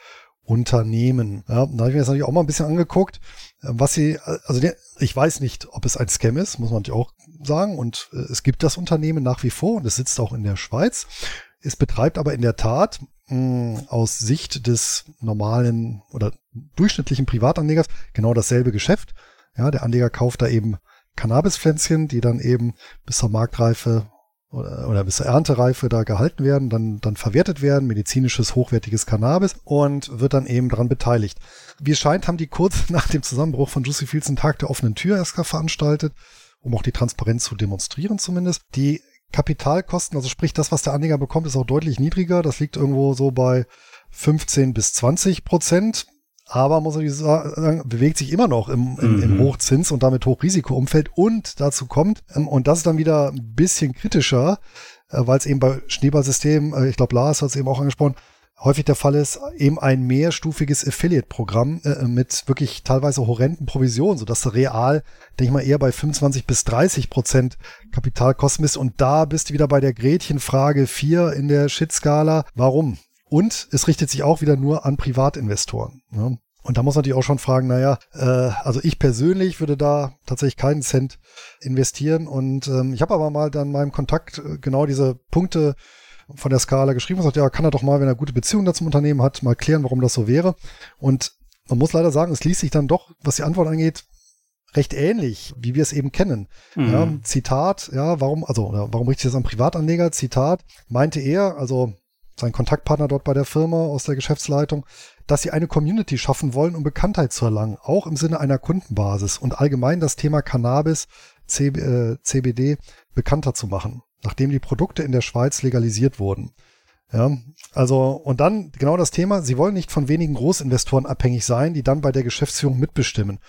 S3: Unternehmen. Ja, da habe ich mir das natürlich auch mal ein bisschen angeguckt, äh, was sie, also der, ich weiß nicht, ob es ein Scam ist, muss man natürlich auch sagen. Und äh, es gibt das Unternehmen nach wie vor und es sitzt auch in der Schweiz. Es betreibt aber in der Tat mh, aus Sicht des normalen oder durchschnittlichen Privatanlegers genau dasselbe Geschäft. Ja, der Anleger kauft da eben Cannabispflänzchen, die dann eben bis zur Marktreife oder, oder bis Erntereife da gehalten werden, dann, dann verwertet werden, medizinisches, hochwertiges Cannabis und wird dann eben daran beteiligt. Wie es scheint, haben die kurz nach dem Zusammenbruch von Juicy Fields einen Tag der offenen Tür erst veranstaltet, um auch die Transparenz zu demonstrieren zumindest. Die Kapitalkosten, also sprich das, was der Anleger bekommt, ist auch deutlich niedriger. Das liegt irgendwo so bei 15 bis 20 Prozent aber muss man sagen, bewegt sich immer noch im, im, im mhm. Hochzins- und damit Hochrisikoumfeld. Und dazu kommt, ähm, und das ist dann wieder ein bisschen kritischer, äh, weil es eben bei Schneeballsystemen, äh, ich glaube, Lars hat es eben auch angesprochen, häufig der Fall ist, eben ein mehrstufiges Affiliate-Programm äh, mit wirklich teilweise horrenden Provisionen, sodass du real, denke ich mal, eher bei 25 bis 30 Prozent Kapitalkosten bist. Und da bist du wieder bei der Gretchenfrage 4 in der Shit-Skala. Warum? Und es richtet sich auch wieder nur an Privatinvestoren. Ne? Und da muss man natürlich auch schon fragen, naja, äh, also ich persönlich würde da tatsächlich keinen Cent investieren. Und ähm, ich habe aber mal dann meinem Kontakt äh, genau diese Punkte von der Skala geschrieben und gesagt, ja, kann er doch mal, wenn er gute Beziehungen da zum Unternehmen hat, mal klären, warum das so wäre. Und man muss leider sagen, es liest sich dann doch, was die Antwort angeht, recht ähnlich, wie wir es eben kennen. Mhm. Ja, Zitat, ja, warum, also, warum richtet sich das an Privatanleger? Zitat, meinte er, also sein Kontaktpartner dort bei der Firma aus der Geschäftsleitung, dass sie eine Community schaffen wollen, um Bekanntheit zu erlangen, auch im Sinne einer Kundenbasis und allgemein das Thema Cannabis, C, äh, CBD bekannter zu machen. nachdem die Produkte in der Schweiz legalisiert wurden. Ja, also, und dann genau das Thema, sie wollen nicht von wenigen Großinvestoren abhängig sein, die dann bei der Geschäftsführung mitbestimmen.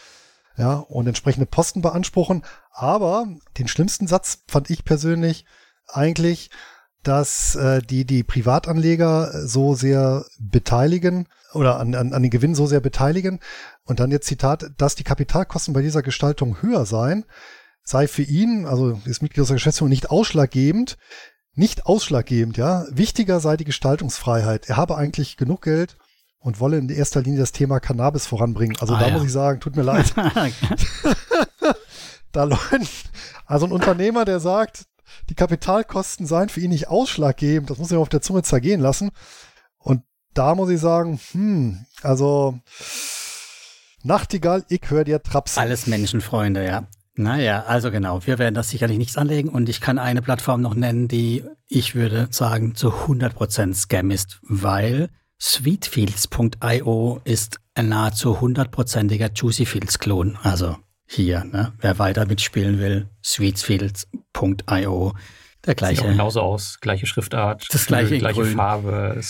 S3: Ja, und entsprechende Posten beanspruchen. Aber den schlimmsten Satz fand ich persönlich eigentlich, dass äh, die, die Privatanleger so sehr beteiligen oder an, an, an den Gewinn so sehr beteiligen. Und dann jetzt Zitat, dass die Kapitalkosten bei dieser Gestaltung höher seien, sei für ihn, also das Mitglied aus der Geschäftsführung, nicht ausschlaggebend, nicht ausschlaggebend, ja. Wichtiger sei die Gestaltungsfreiheit. Er habe eigentlich genug Geld und wolle in erster Linie das Thema Cannabis voranbringen. Also ah, da ja. muss ich sagen, tut mir leid. da Leute, also ein Unternehmer, der sagt, die Kapitalkosten seien für ihn nicht ausschlaggebend, das muss er auf der Zunge zergehen lassen. Und da muss ich sagen, hm, also Nachtigall, ich höre dir Traps.
S2: Alles Menschenfreunde, ja. Naja, also genau, wir werden das sicherlich nichts anlegen und ich kann eine Plattform noch nennen, die ich würde sagen zu 100% Scam ist, weil Sweetfields.io ist ein nahezu hundertprozentiger Juicy Fields Klon. Also hier, ne? wer weiter mitspielen will, sweetfields.io. Der gleiche. Sieht
S1: auch genauso aus, gleiche Schriftart,
S2: das gleiche,
S1: gleiche
S2: grün.
S1: Farbe.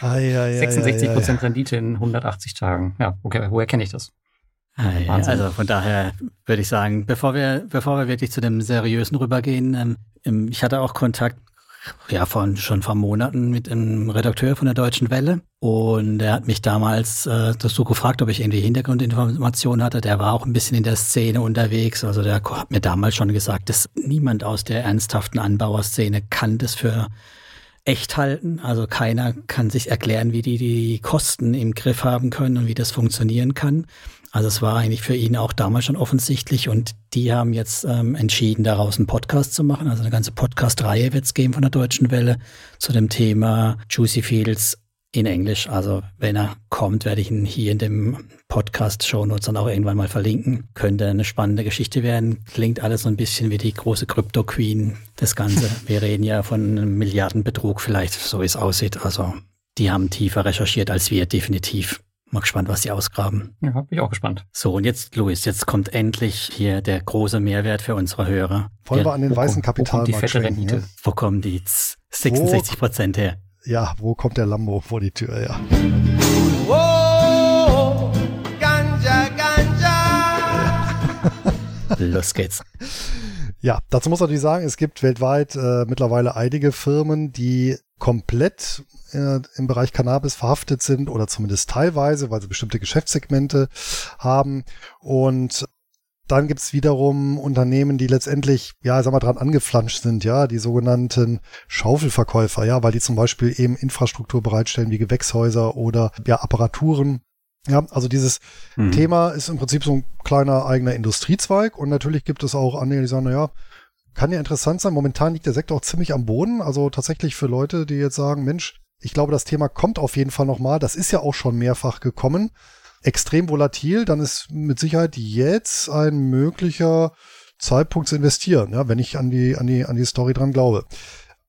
S1: ah, ja, ja, 66 ja, Prozent Rendite in 180 Tagen. Ja, okay, woher kenne ich das?
S2: Ah, ja, also von daher würde ich sagen, bevor wir, bevor wir wirklich zu dem Seriösen rübergehen, ähm, ich hatte auch Kontakt, ja, von, schon vor Monaten mit einem Redakteur von der Deutschen Welle und der hat mich damals äh, so gefragt, ob ich irgendwie Hintergrundinformationen hatte. Der war auch ein bisschen in der Szene unterwegs, also der hat mir damals schon gesagt, dass niemand aus der ernsthaften Anbauerszene kann das für echt halten. Also keiner kann sich erklären, wie die die Kosten im Griff haben können und wie das funktionieren kann. Also es war eigentlich für ihn auch damals schon offensichtlich und die haben jetzt ähm, entschieden, daraus einen Podcast zu machen. Also eine ganze Podcast-Reihe wird es geben von der Deutschen Welle zu dem Thema Juicy Fields in Englisch. Also wenn er kommt, werde ich ihn hier in dem Podcast-Show Notes dann auch irgendwann mal verlinken. Könnte eine spannende Geschichte werden. Klingt alles so ein bisschen wie die große Crypto-Queen, das Ganze. Wir reden ja von einem Milliardenbetrug vielleicht, so wie es aussieht. Also die haben tiefer recherchiert als wir, definitiv. Mal gespannt, was sie ausgraben.
S1: Ja, bin ich auch gespannt.
S2: So, und jetzt, Luis, jetzt kommt endlich hier der große Mehrwert für unsere Hörer.
S3: Wollen wir an den weißen Kapitalmarkt
S2: wo kommt die fette Rendite? Wo kommen die 66 Prozent her?
S3: Ja, wo kommt der Lambo vor die Tür, ja.
S2: Oh, ganja, ganja. Los geht's.
S3: Ja, dazu muss man natürlich sagen, es gibt weltweit äh, mittlerweile einige Firmen, die komplett äh, im Bereich Cannabis verhaftet sind oder zumindest teilweise, weil sie bestimmte Geschäftssegmente haben. Und dann gibt's wiederum Unternehmen, die letztendlich, ja, sag mal, dran angeflanscht sind, ja, die sogenannten Schaufelverkäufer, ja, weil die zum Beispiel eben Infrastruktur bereitstellen wie Gewächshäuser oder ja, Apparaturen. Ja, also dieses mhm. Thema ist im Prinzip so ein kleiner eigener Industriezweig und natürlich gibt es auch Anleger, die sagen, naja, kann ja interessant sein. Momentan liegt der Sektor auch ziemlich am Boden. Also tatsächlich für Leute, die jetzt sagen, Mensch, ich glaube, das Thema kommt auf jeden Fall nochmal. Das ist ja auch schon mehrfach gekommen. Extrem volatil. Dann ist mit Sicherheit jetzt ein möglicher Zeitpunkt zu investieren, ja, wenn ich an die, an die, an die Story dran glaube.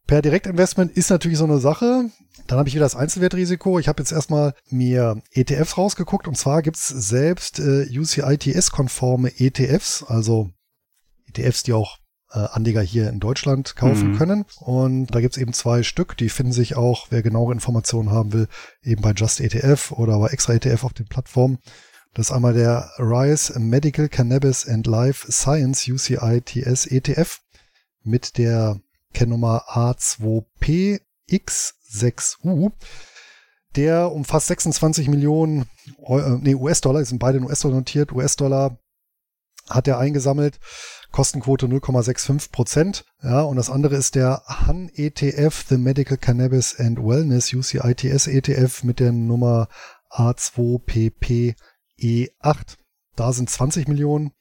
S3: Per Direktinvestment ist natürlich so eine Sache. Dann habe ich wieder das Einzelwertrisiko. Ich habe jetzt erstmal mir ETFs rausgeguckt und zwar gibt's selbst äh, UCITS-konforme ETFs, also ETFs, die auch Anleger hier in Deutschland kaufen mhm. können. Und da gibt's eben zwei Stück, die finden sich auch, wer genauere Informationen haben will, eben bei Just ETF oder bei Extra ETF auf den Plattformen. Das ist einmal der RISE Medical Cannabis and Life Science UCITS ETF mit der Kennnummer A2PX6U. Der umfasst 26 Millionen äh, nee, US-Dollar, die sind beide in US-Dollar notiert, US-Dollar hat er eingesammelt Kostenquote 0,65 Prozent. Ja, und das andere ist der Han ETF, The Medical Cannabis and Wellness UCITS ETF mit der Nummer A2PPE8. Da sind 20 Millionen.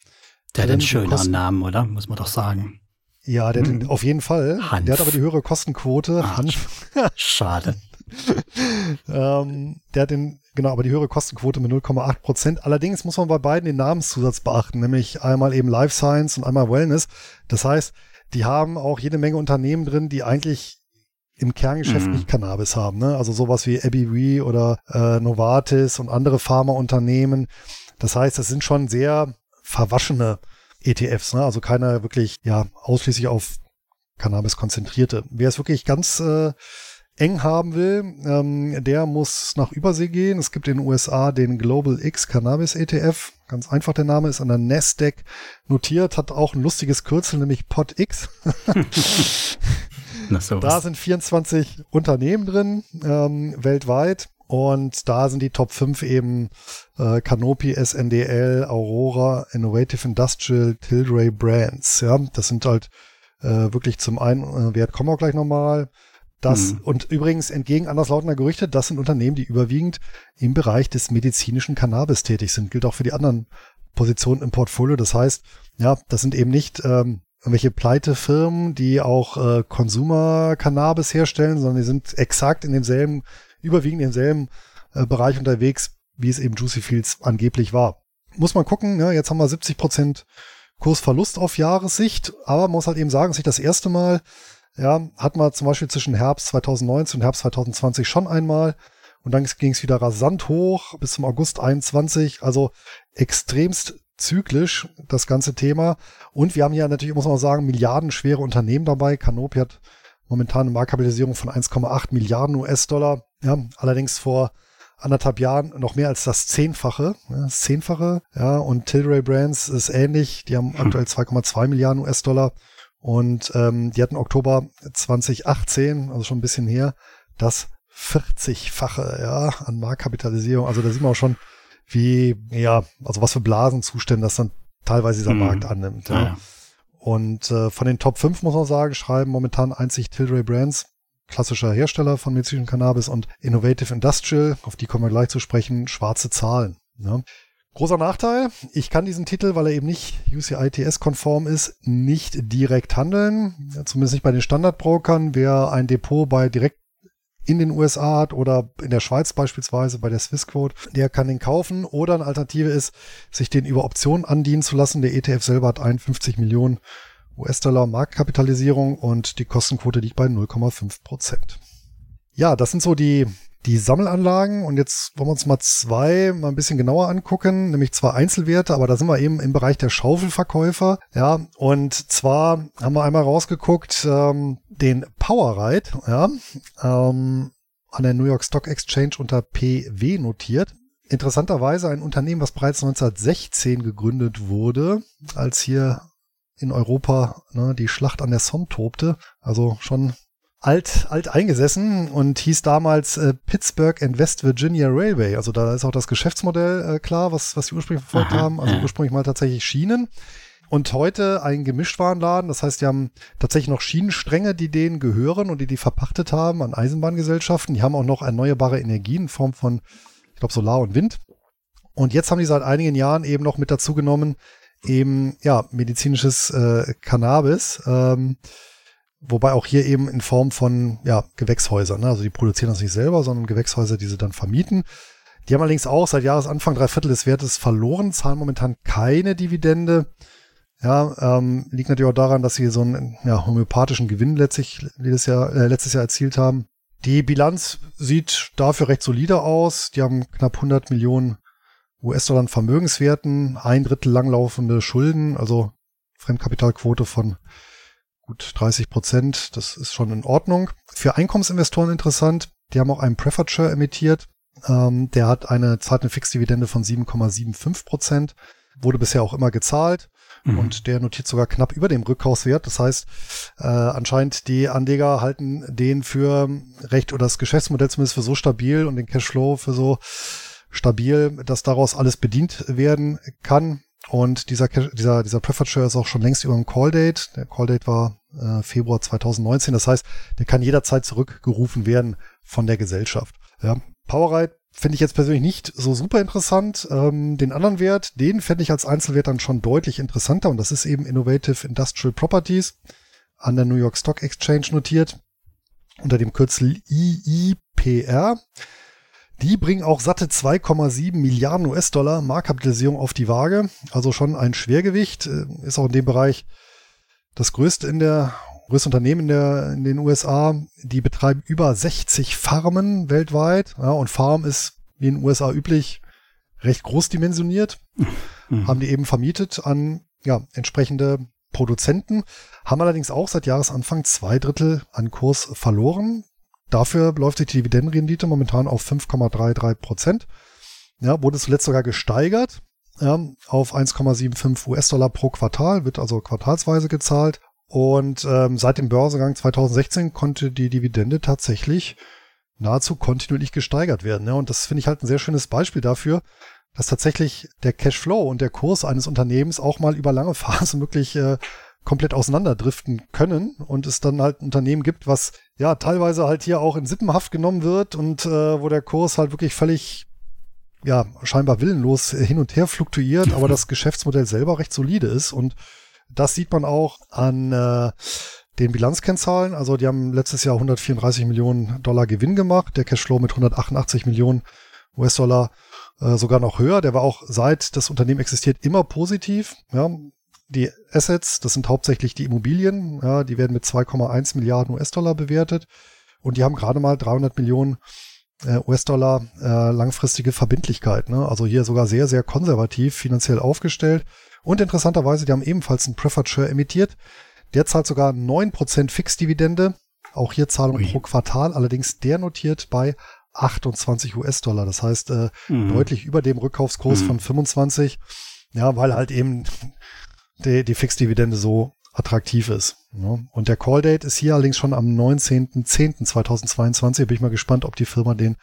S2: Der hat einen schöneren Namen, oder? Muss man doch sagen.
S3: Ja, der hm. auf jeden Fall. Hanf. Der hat aber die höhere Kostenquote.
S2: Ach, Hanf. Schade.
S3: ähm, der hat den Genau, aber die höhere Kostenquote mit 0,8 Prozent. Allerdings muss man bei beiden den Namenszusatz beachten, nämlich einmal eben Life Science und einmal Wellness. Das heißt, die haben auch jede Menge Unternehmen drin, die eigentlich im Kerngeschäft mhm. nicht Cannabis haben. Ne? Also sowas wie AbbVie oder äh, Novartis und andere Pharmaunternehmen. Das heißt, das sind schon sehr verwaschene ETFs, ne? also keine wirklich ja ausschließlich auf Cannabis konzentrierte. Wer es wirklich ganz äh, eng haben will, ähm, der muss nach Übersee gehen. Es gibt in den USA den Global X Cannabis ETF. Ganz einfach der Name ist an der Nasdaq notiert, hat auch ein lustiges Kürzel, nämlich POTX. da sind 24 Unternehmen drin, ähm, weltweit. Und da sind die Top 5 eben äh, Canopy, SNDL, Aurora, Innovative Industrial, Tilray Brands. Ja, das sind halt äh, wirklich zum einen, äh, Wert kommen wir gleich nochmal. Das, mhm. und übrigens entgegen anderslautender Gerüchte, das sind Unternehmen, die überwiegend im Bereich des medizinischen Cannabis tätig sind. Gilt auch für die anderen Positionen im Portfolio. Das heißt, ja, das sind eben nicht ähm, irgendwelche Pleitefirmen, die auch äh, Consumer-Cannabis herstellen, sondern die sind exakt in demselben, überwiegend in demselben äh, Bereich unterwegs, wie es eben Juicy Fields angeblich war. Muss man gucken, ja, jetzt haben wir 70 Prozent Kursverlust auf Jahressicht, aber man muss halt eben sagen, es ist das erste Mal, ja, hat man zum Beispiel zwischen Herbst 2019 und Herbst 2020 schon einmal und dann ging es wieder rasant hoch bis zum August 21, also extremst zyklisch das ganze Thema. Und wir haben hier natürlich, muss man sagen, milliardenschwere Unternehmen dabei. Canopy hat momentan eine Marktkapitalisierung von 1,8 Milliarden US-Dollar. Ja, allerdings vor anderthalb Jahren noch mehr als das Zehnfache. Ja, das Zehnfache. Ja, und Tilray Brands ist ähnlich. Die haben aktuell 2,2 Milliarden US-Dollar. Und ähm, die hatten Oktober 2018, also schon ein bisschen her, das 40-fache ja, an Marktkapitalisierung. Also da sieht man auch schon, wie, ja, also was für Blasenzustände das dann teilweise dieser mhm. Markt annimmt. Ja. ja. Und äh, von den Top 5 muss man sagen, schreiben momentan einzig Tilray Brands, klassischer Hersteller von medizinischem Cannabis und Innovative Industrial, auf die kommen wir gleich zu sprechen, schwarze Zahlen. Ja. Großer Nachteil, ich kann diesen Titel, weil er eben nicht UCITS-konform ist, nicht direkt handeln. Ja, zumindest nicht bei den Standardbrokern. Wer ein Depot bei direkt in den USA hat oder in der Schweiz beispielsweise bei der Swissquote, der kann den kaufen. Oder eine Alternative ist, sich den über Optionen andienen zu lassen. Der ETF selber hat 51 Millionen US-Dollar Marktkapitalisierung und die Kostenquote liegt bei 0,5 Prozent. Ja, das sind so die die Sammelanlagen. Und jetzt wollen wir uns mal zwei mal ein bisschen genauer angucken, nämlich zwei Einzelwerte, aber da sind wir eben im Bereich der Schaufelverkäufer. Ja, und zwar haben wir einmal rausgeguckt, ähm, den Powerride, ja, ähm, an der New York Stock Exchange unter PW notiert. Interessanterweise ein Unternehmen, was bereits 1916 gegründet wurde, als hier in Europa ne, die Schlacht an der Somme tobte. Also schon alt, alt eingesessen und hieß damals äh, Pittsburgh and West Virginia Railway. Also da ist auch das Geschäftsmodell äh, klar, was, was die ursprünglich verfolgt Aha, haben. Also ja. ursprünglich mal tatsächlich Schienen. Und heute ein Gemischtwarenladen. Das heißt, die haben tatsächlich noch Schienenstränge, die denen gehören und die die verpachtet haben an Eisenbahngesellschaften. Die haben auch noch erneuerbare Energien in Form von, ich glaube, Solar und Wind. Und jetzt haben die seit einigen Jahren eben noch mit dazu genommen, eben, ja, medizinisches äh, Cannabis. Ähm, Wobei auch hier eben in Form von ja, Gewächshäusern. Ne? Also die produzieren das nicht selber, sondern Gewächshäuser, die sie dann vermieten. Die haben allerdings auch seit Jahresanfang drei Viertel des Wertes verloren, zahlen momentan keine Dividende. Ja, ähm, liegt natürlich auch daran, dass sie so einen ja, homöopathischen Gewinn letztlich, letztes Jahr, äh, letztes Jahr erzielt haben. Die Bilanz sieht dafür recht solide aus. Die haben knapp 100 Millionen US-Dollar Vermögenswerten, ein Drittel langlaufende Schulden, also Fremdkapitalquote von gut 30 Prozent, das ist schon in Ordnung. Für Einkommensinvestoren interessant, die haben auch einen Preferred Share emittiert. Ähm, der hat eine zahlt eine Fixdividende von 7,75 Prozent, wurde bisher auch immer gezahlt. Mhm. Und der notiert sogar knapp über dem Rückkaufswert. Das heißt, äh, anscheinend die Anleger halten den für recht oder das Geschäftsmodell zumindest für so stabil und den Cashflow für so stabil, dass daraus alles bedient werden kann. Und dieser, dieser, dieser Preferred Share ist auch schon längst über dem Call Date. Der Call Date war äh, Februar 2019. Das heißt, der kann jederzeit zurückgerufen werden von der Gesellschaft. Ja. Powerride finde ich jetzt persönlich nicht so super interessant. Ähm, den anderen Wert, den fände ich als Einzelwert dann schon deutlich interessanter. Und das ist eben Innovative Industrial Properties an der New York Stock Exchange notiert unter dem Kürzel IIPR. Die bringen auch satte 2,7 Milliarden US-Dollar Marktkapitalisierung auf die Waage. Also schon ein Schwergewicht. Äh, ist auch in dem Bereich das größte in der größte Unternehmen in, der, in den USA. Die betreiben über 60 Farmen weltweit. Ja, und Farm ist wie in den USA üblich recht groß dimensioniert. Mhm. Haben die eben vermietet an ja, entsprechende Produzenten, haben allerdings auch seit Jahresanfang zwei Drittel an Kurs verloren. Dafür läuft sich die Dividendenrendite momentan auf 5,33 Prozent. Ja, wurde zuletzt sogar gesteigert ja, auf 1,75 US-Dollar pro Quartal, wird also quartalsweise gezahlt. Und ähm, seit dem Börsengang 2016 konnte die Dividende tatsächlich nahezu kontinuierlich gesteigert werden. Ja, und das finde ich halt ein sehr schönes Beispiel dafür, dass tatsächlich der Cashflow und der Kurs eines Unternehmens auch mal über lange Phasen wirklich äh, komplett auseinanderdriften können und es dann halt ein Unternehmen gibt, was ja teilweise halt hier auch in Sippenhaft genommen wird und äh, wo der Kurs halt wirklich völlig ja scheinbar willenlos hin und her fluktuiert, aber das Geschäftsmodell selber recht solide ist und das sieht man auch an äh, den Bilanzkennzahlen. Also die haben letztes Jahr 134 Millionen Dollar Gewinn gemacht, der Cashflow mit 188 Millionen US-Dollar äh, sogar noch höher. Der war auch seit das Unternehmen existiert immer positiv. Ja, die Assets, das sind hauptsächlich die Immobilien, ja, die werden mit 2,1 Milliarden US-Dollar bewertet und die haben gerade mal 300 Millionen äh, US-Dollar äh, langfristige Verbindlichkeit. Ne? Also hier sogar sehr, sehr konservativ finanziell aufgestellt. Und interessanterweise, die haben ebenfalls einen Preferred Share emittiert. Der zahlt sogar 9% Fixdividende. Auch hier Zahlung Ui. pro Quartal. Allerdings der notiert bei 28 US-Dollar. Das heißt, äh, mhm. deutlich über dem Rückkaufskurs mhm. von 25. Ja, weil halt eben die, die Fixdividende so attraktiv ist. Ne? Und der Call Date ist hier allerdings schon am 19.10.2022. Bin ich mal gespannt, ob die Firma den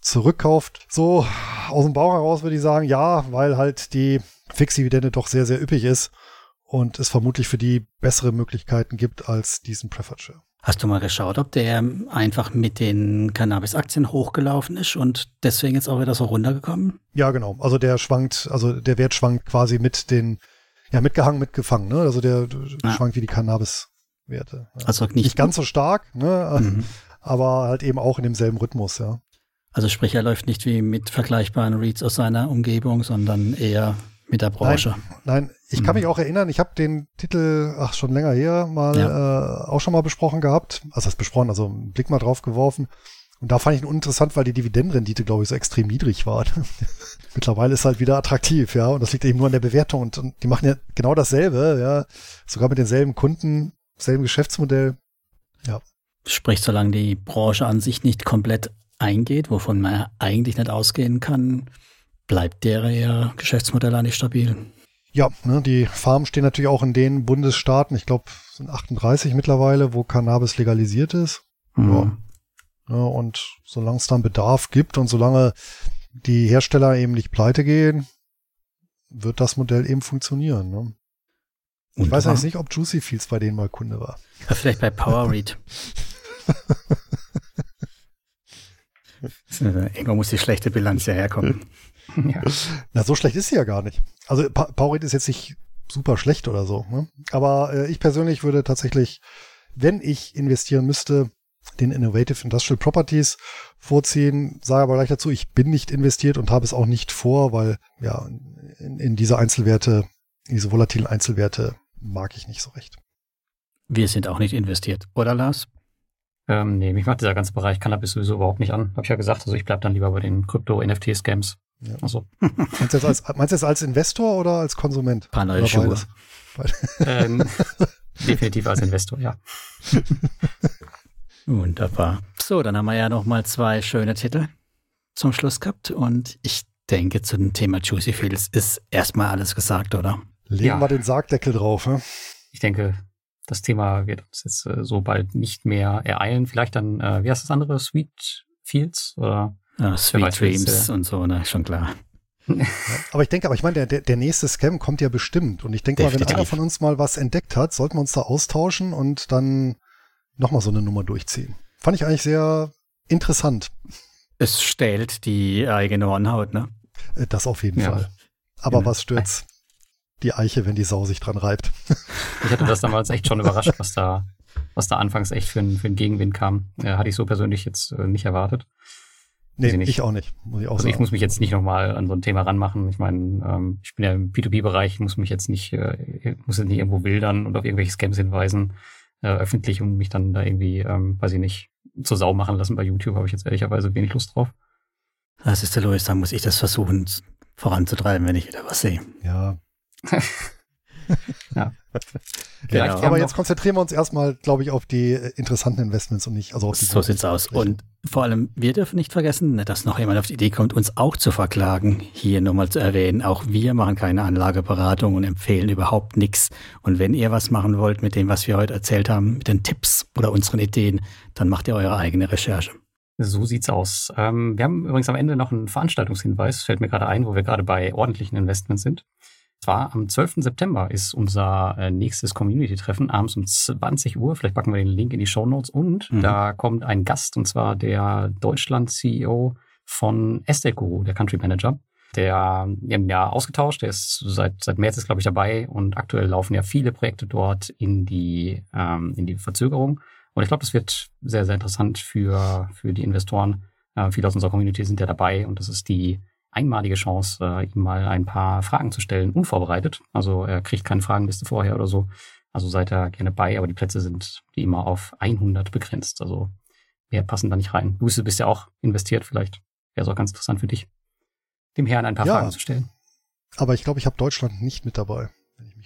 S3: zurückkauft. So aus dem Bauch heraus würde ich sagen, ja, weil halt die Fixdividende doch sehr, sehr üppig ist und es vermutlich für die bessere Möglichkeiten gibt als diesen Preferred Share.
S2: Hast du mal geschaut, ob der einfach mit den Cannabis-Aktien hochgelaufen ist und deswegen jetzt auch wieder so runtergekommen?
S3: Ja, genau. Also der schwankt, also der Wert schwankt quasi mit den, ja, mitgehangen, mitgefangen, ne? Also der ja. schwankt wie die Cannabis-Werte. Ja.
S2: Also nicht,
S3: nicht ganz so stark, ne? Mhm. Aber halt eben auch in demselben Rhythmus, ja.
S2: Also sprich, er läuft nicht wie mit vergleichbaren Reads aus seiner Umgebung, sondern eher mit der Branche.
S3: Nein, nein ich mhm. kann mich auch erinnern, ich habe den Titel, ach schon länger her, mal ja. äh, auch schon mal besprochen gehabt. Also das besprochen, also einen Blick mal drauf geworfen. Und da fand ich ihn uninteressant, weil die Dividendenrendite, glaube ich, so extrem niedrig war. Mittlerweile ist halt wieder attraktiv, ja. Und das liegt eben nur an der Bewertung. Und, und die machen ja genau dasselbe, ja. Sogar mit denselben Kunden, selben Geschäftsmodell. Ja.
S2: Sprich, solange die Branche an sich nicht komplett eingeht, wovon man eigentlich nicht ausgehen kann, bleibt der ihr Geschäftsmodell eigentlich stabil.
S3: Ja, ne, die Farmen stehen natürlich auch in den Bundesstaaten, ich glaube, sind 38 mittlerweile, wo Cannabis legalisiert ist. Mhm. Ja. Ne, und solange es dann Bedarf gibt und solange die Hersteller eben nicht pleite gehen, wird das Modell eben funktionieren. Ne? Ich weiß eigentlich nicht, ob Juicy Fields bei denen mal Kunde war.
S2: Ja, vielleicht bei Powerread. Irgendwo muss die schlechte Bilanz ja herkommen.
S3: Ja. Na, so schlecht ist sie ja gar nicht. Also pa Powerade ist jetzt nicht super schlecht oder so. Ne? Aber äh, ich persönlich würde tatsächlich, wenn ich investieren müsste, den Innovative Industrial Properties vorziehen. Sage aber gleich dazu, ich bin nicht investiert und habe es auch nicht vor, weil ja, in, in diese Einzelwerte, in diese volatilen Einzelwerte mag ich nicht so recht.
S2: Wir sind auch nicht investiert, oder Lars?
S1: Ähm, nee, mich macht dieser ganze Bereich Cannabis sowieso überhaupt nicht an. Habe ich ja gesagt. Also ich bleibe dann lieber bei den Krypto-NFT-Scams. Ja.
S3: Also. meinst, du als, meinst du jetzt als Investor oder als Konsument?
S2: Neue Schuhe.
S1: ähm, definitiv als Investor, ja.
S2: Wunderbar. So, dann haben wir ja noch mal zwei schöne Titel zum Schluss gehabt und ich denke, zu dem Thema Juicy Fields ist erstmal alles gesagt, oder?
S3: Legen ja. wir den Sargdeckel drauf. Ne?
S1: Ich denke, das Thema wird uns jetzt äh, so bald nicht mehr ereilen. Vielleicht dann, äh, wie heißt das andere? Sweet Fields oder
S2: ja, Sweet Dreams und so, ne, schon klar.
S3: aber ich denke, aber ich meine, der, der nächste Scam kommt ja bestimmt. Und ich denke mal, wenn einer von uns mal was entdeckt hat, sollten wir uns da austauschen und dann nochmal so eine Nummer durchziehen. Fand ich eigentlich sehr interessant.
S2: Es stellt die eigene Hornhaut, ne?
S3: Äh, das auf jeden ja. Fall. Aber genau. was stört's? Die Eiche, wenn die Sau sich dran reibt.
S1: Ich hatte das damals echt schon überrascht, was da, was da anfangs echt für ein, für Gegenwind kam. Ja, hatte ich so persönlich jetzt äh, nicht erwartet.
S3: Nee, ich, ich, auch nicht.
S1: Muss ich auch also sagen. ich muss mich jetzt nicht nochmal an so ein Thema ranmachen. Ich meine, ähm, ich bin ja im P2P-Bereich, muss mich jetzt nicht, äh, muss jetzt nicht irgendwo wildern und auf irgendwelche Scams hinweisen, äh, öffentlich und mich dann da irgendwie, ähm, weiß ich nicht, zur Sau machen lassen bei YouTube, habe ich jetzt ehrlicherweise wenig Lust drauf.
S2: Das ist der Louis, da muss ich das versuchen voranzutreiben, wenn ich wieder was sehe.
S3: Ja. ja. Genau. Aber jetzt konzentrieren wir uns erstmal, glaube ich, auf die äh, interessanten Investments und nicht, also auf die
S2: So sieht's aus. Und vor allem, wir dürfen nicht vergessen, dass noch jemand auf die Idee kommt, uns auch zu verklagen. Hier nochmal zu erwähnen, auch wir machen keine Anlageberatung und empfehlen überhaupt nichts. Und wenn ihr was machen wollt mit dem, was wir heute erzählt haben, mit den Tipps oder unseren Ideen, dann macht ihr eure eigene Recherche.
S1: So sieht's aus. Ähm, wir haben übrigens am Ende noch einen Veranstaltungshinweis, fällt mir gerade ein, wo wir gerade bei ordentlichen Investments sind. Zwar am 12. September ist unser äh, nächstes Community-Treffen abends um 20 Uhr. Vielleicht packen wir den Link in die Show Notes. Und mhm. da kommt ein Gast, und zwar der Deutschland-CEO von Estate Guru, der Country Manager. Der im Jahr ausgetauscht, der ist seit, seit März ist, glaube ich, dabei und aktuell laufen ja viele Projekte dort in die, ähm, in die Verzögerung. Und ich glaube, das wird sehr, sehr interessant für, für die Investoren. Äh, viele aus unserer Community sind ja dabei und das ist die einmalige Chance, äh, ihm mal ein paar Fragen zu stellen, unvorbereitet. Also er kriegt keine Fragenliste vorher oder so. Also seid da gerne bei, aber die Plätze sind wie immer auf 100 begrenzt. Also mehr passen da nicht rein. Du bist ja auch investiert, vielleicht wäre es auch ganz interessant für dich, dem Herrn ein paar ja, Fragen zu stellen.
S3: Aber ich glaube, ich habe Deutschland nicht mit dabei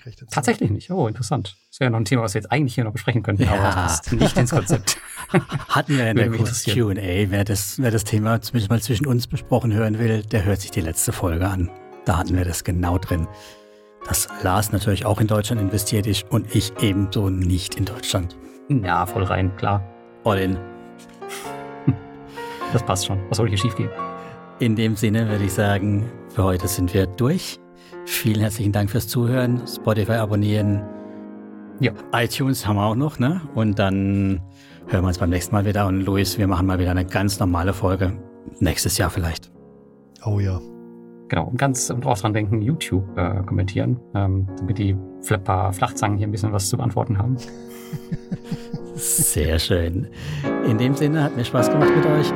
S1: entsinne. Tatsächlich nicht. Oh, interessant. Das wäre noch ein Thema, was wir jetzt eigentlich hier noch besprechen könnten, ja. aber das passt nicht ins Konzept.
S2: Hatten wir in der Q&A. Wer das, wer das Thema zumindest mal zwischen uns besprochen hören will, der hört sich die letzte Folge an. Da hatten wir das genau drin. Dass Lars natürlich auch in Deutschland investiert ist und ich ebenso nicht in Deutschland.
S1: Ja, voll rein, klar.
S2: All in.
S1: Das passt schon. Was soll hier schief gehen?
S2: In dem Sinne würde ich sagen, für heute sind wir durch. Vielen herzlichen Dank fürs Zuhören. Spotify abonnieren. Ja. iTunes haben wir auch noch, ne? Und dann hören wir uns beim nächsten Mal wieder. Und Luis, wir machen mal wieder eine ganz normale Folge. Nächstes Jahr vielleicht.
S3: Oh ja.
S1: Genau, und ganz und auch dran denken, YouTube äh, kommentieren, ähm, damit die paar Flachzangen hier ein bisschen was zu beantworten haben.
S2: Sehr schön. In dem Sinne hat mir Spaß gemacht mit euch.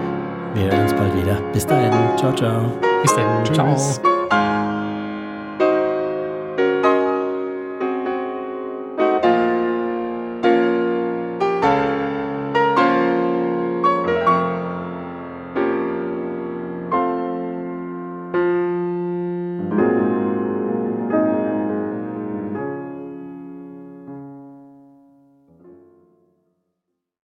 S2: Wir hören uns bald wieder. Bis dahin. Ciao, ciao.
S1: Bis dann. Ciao.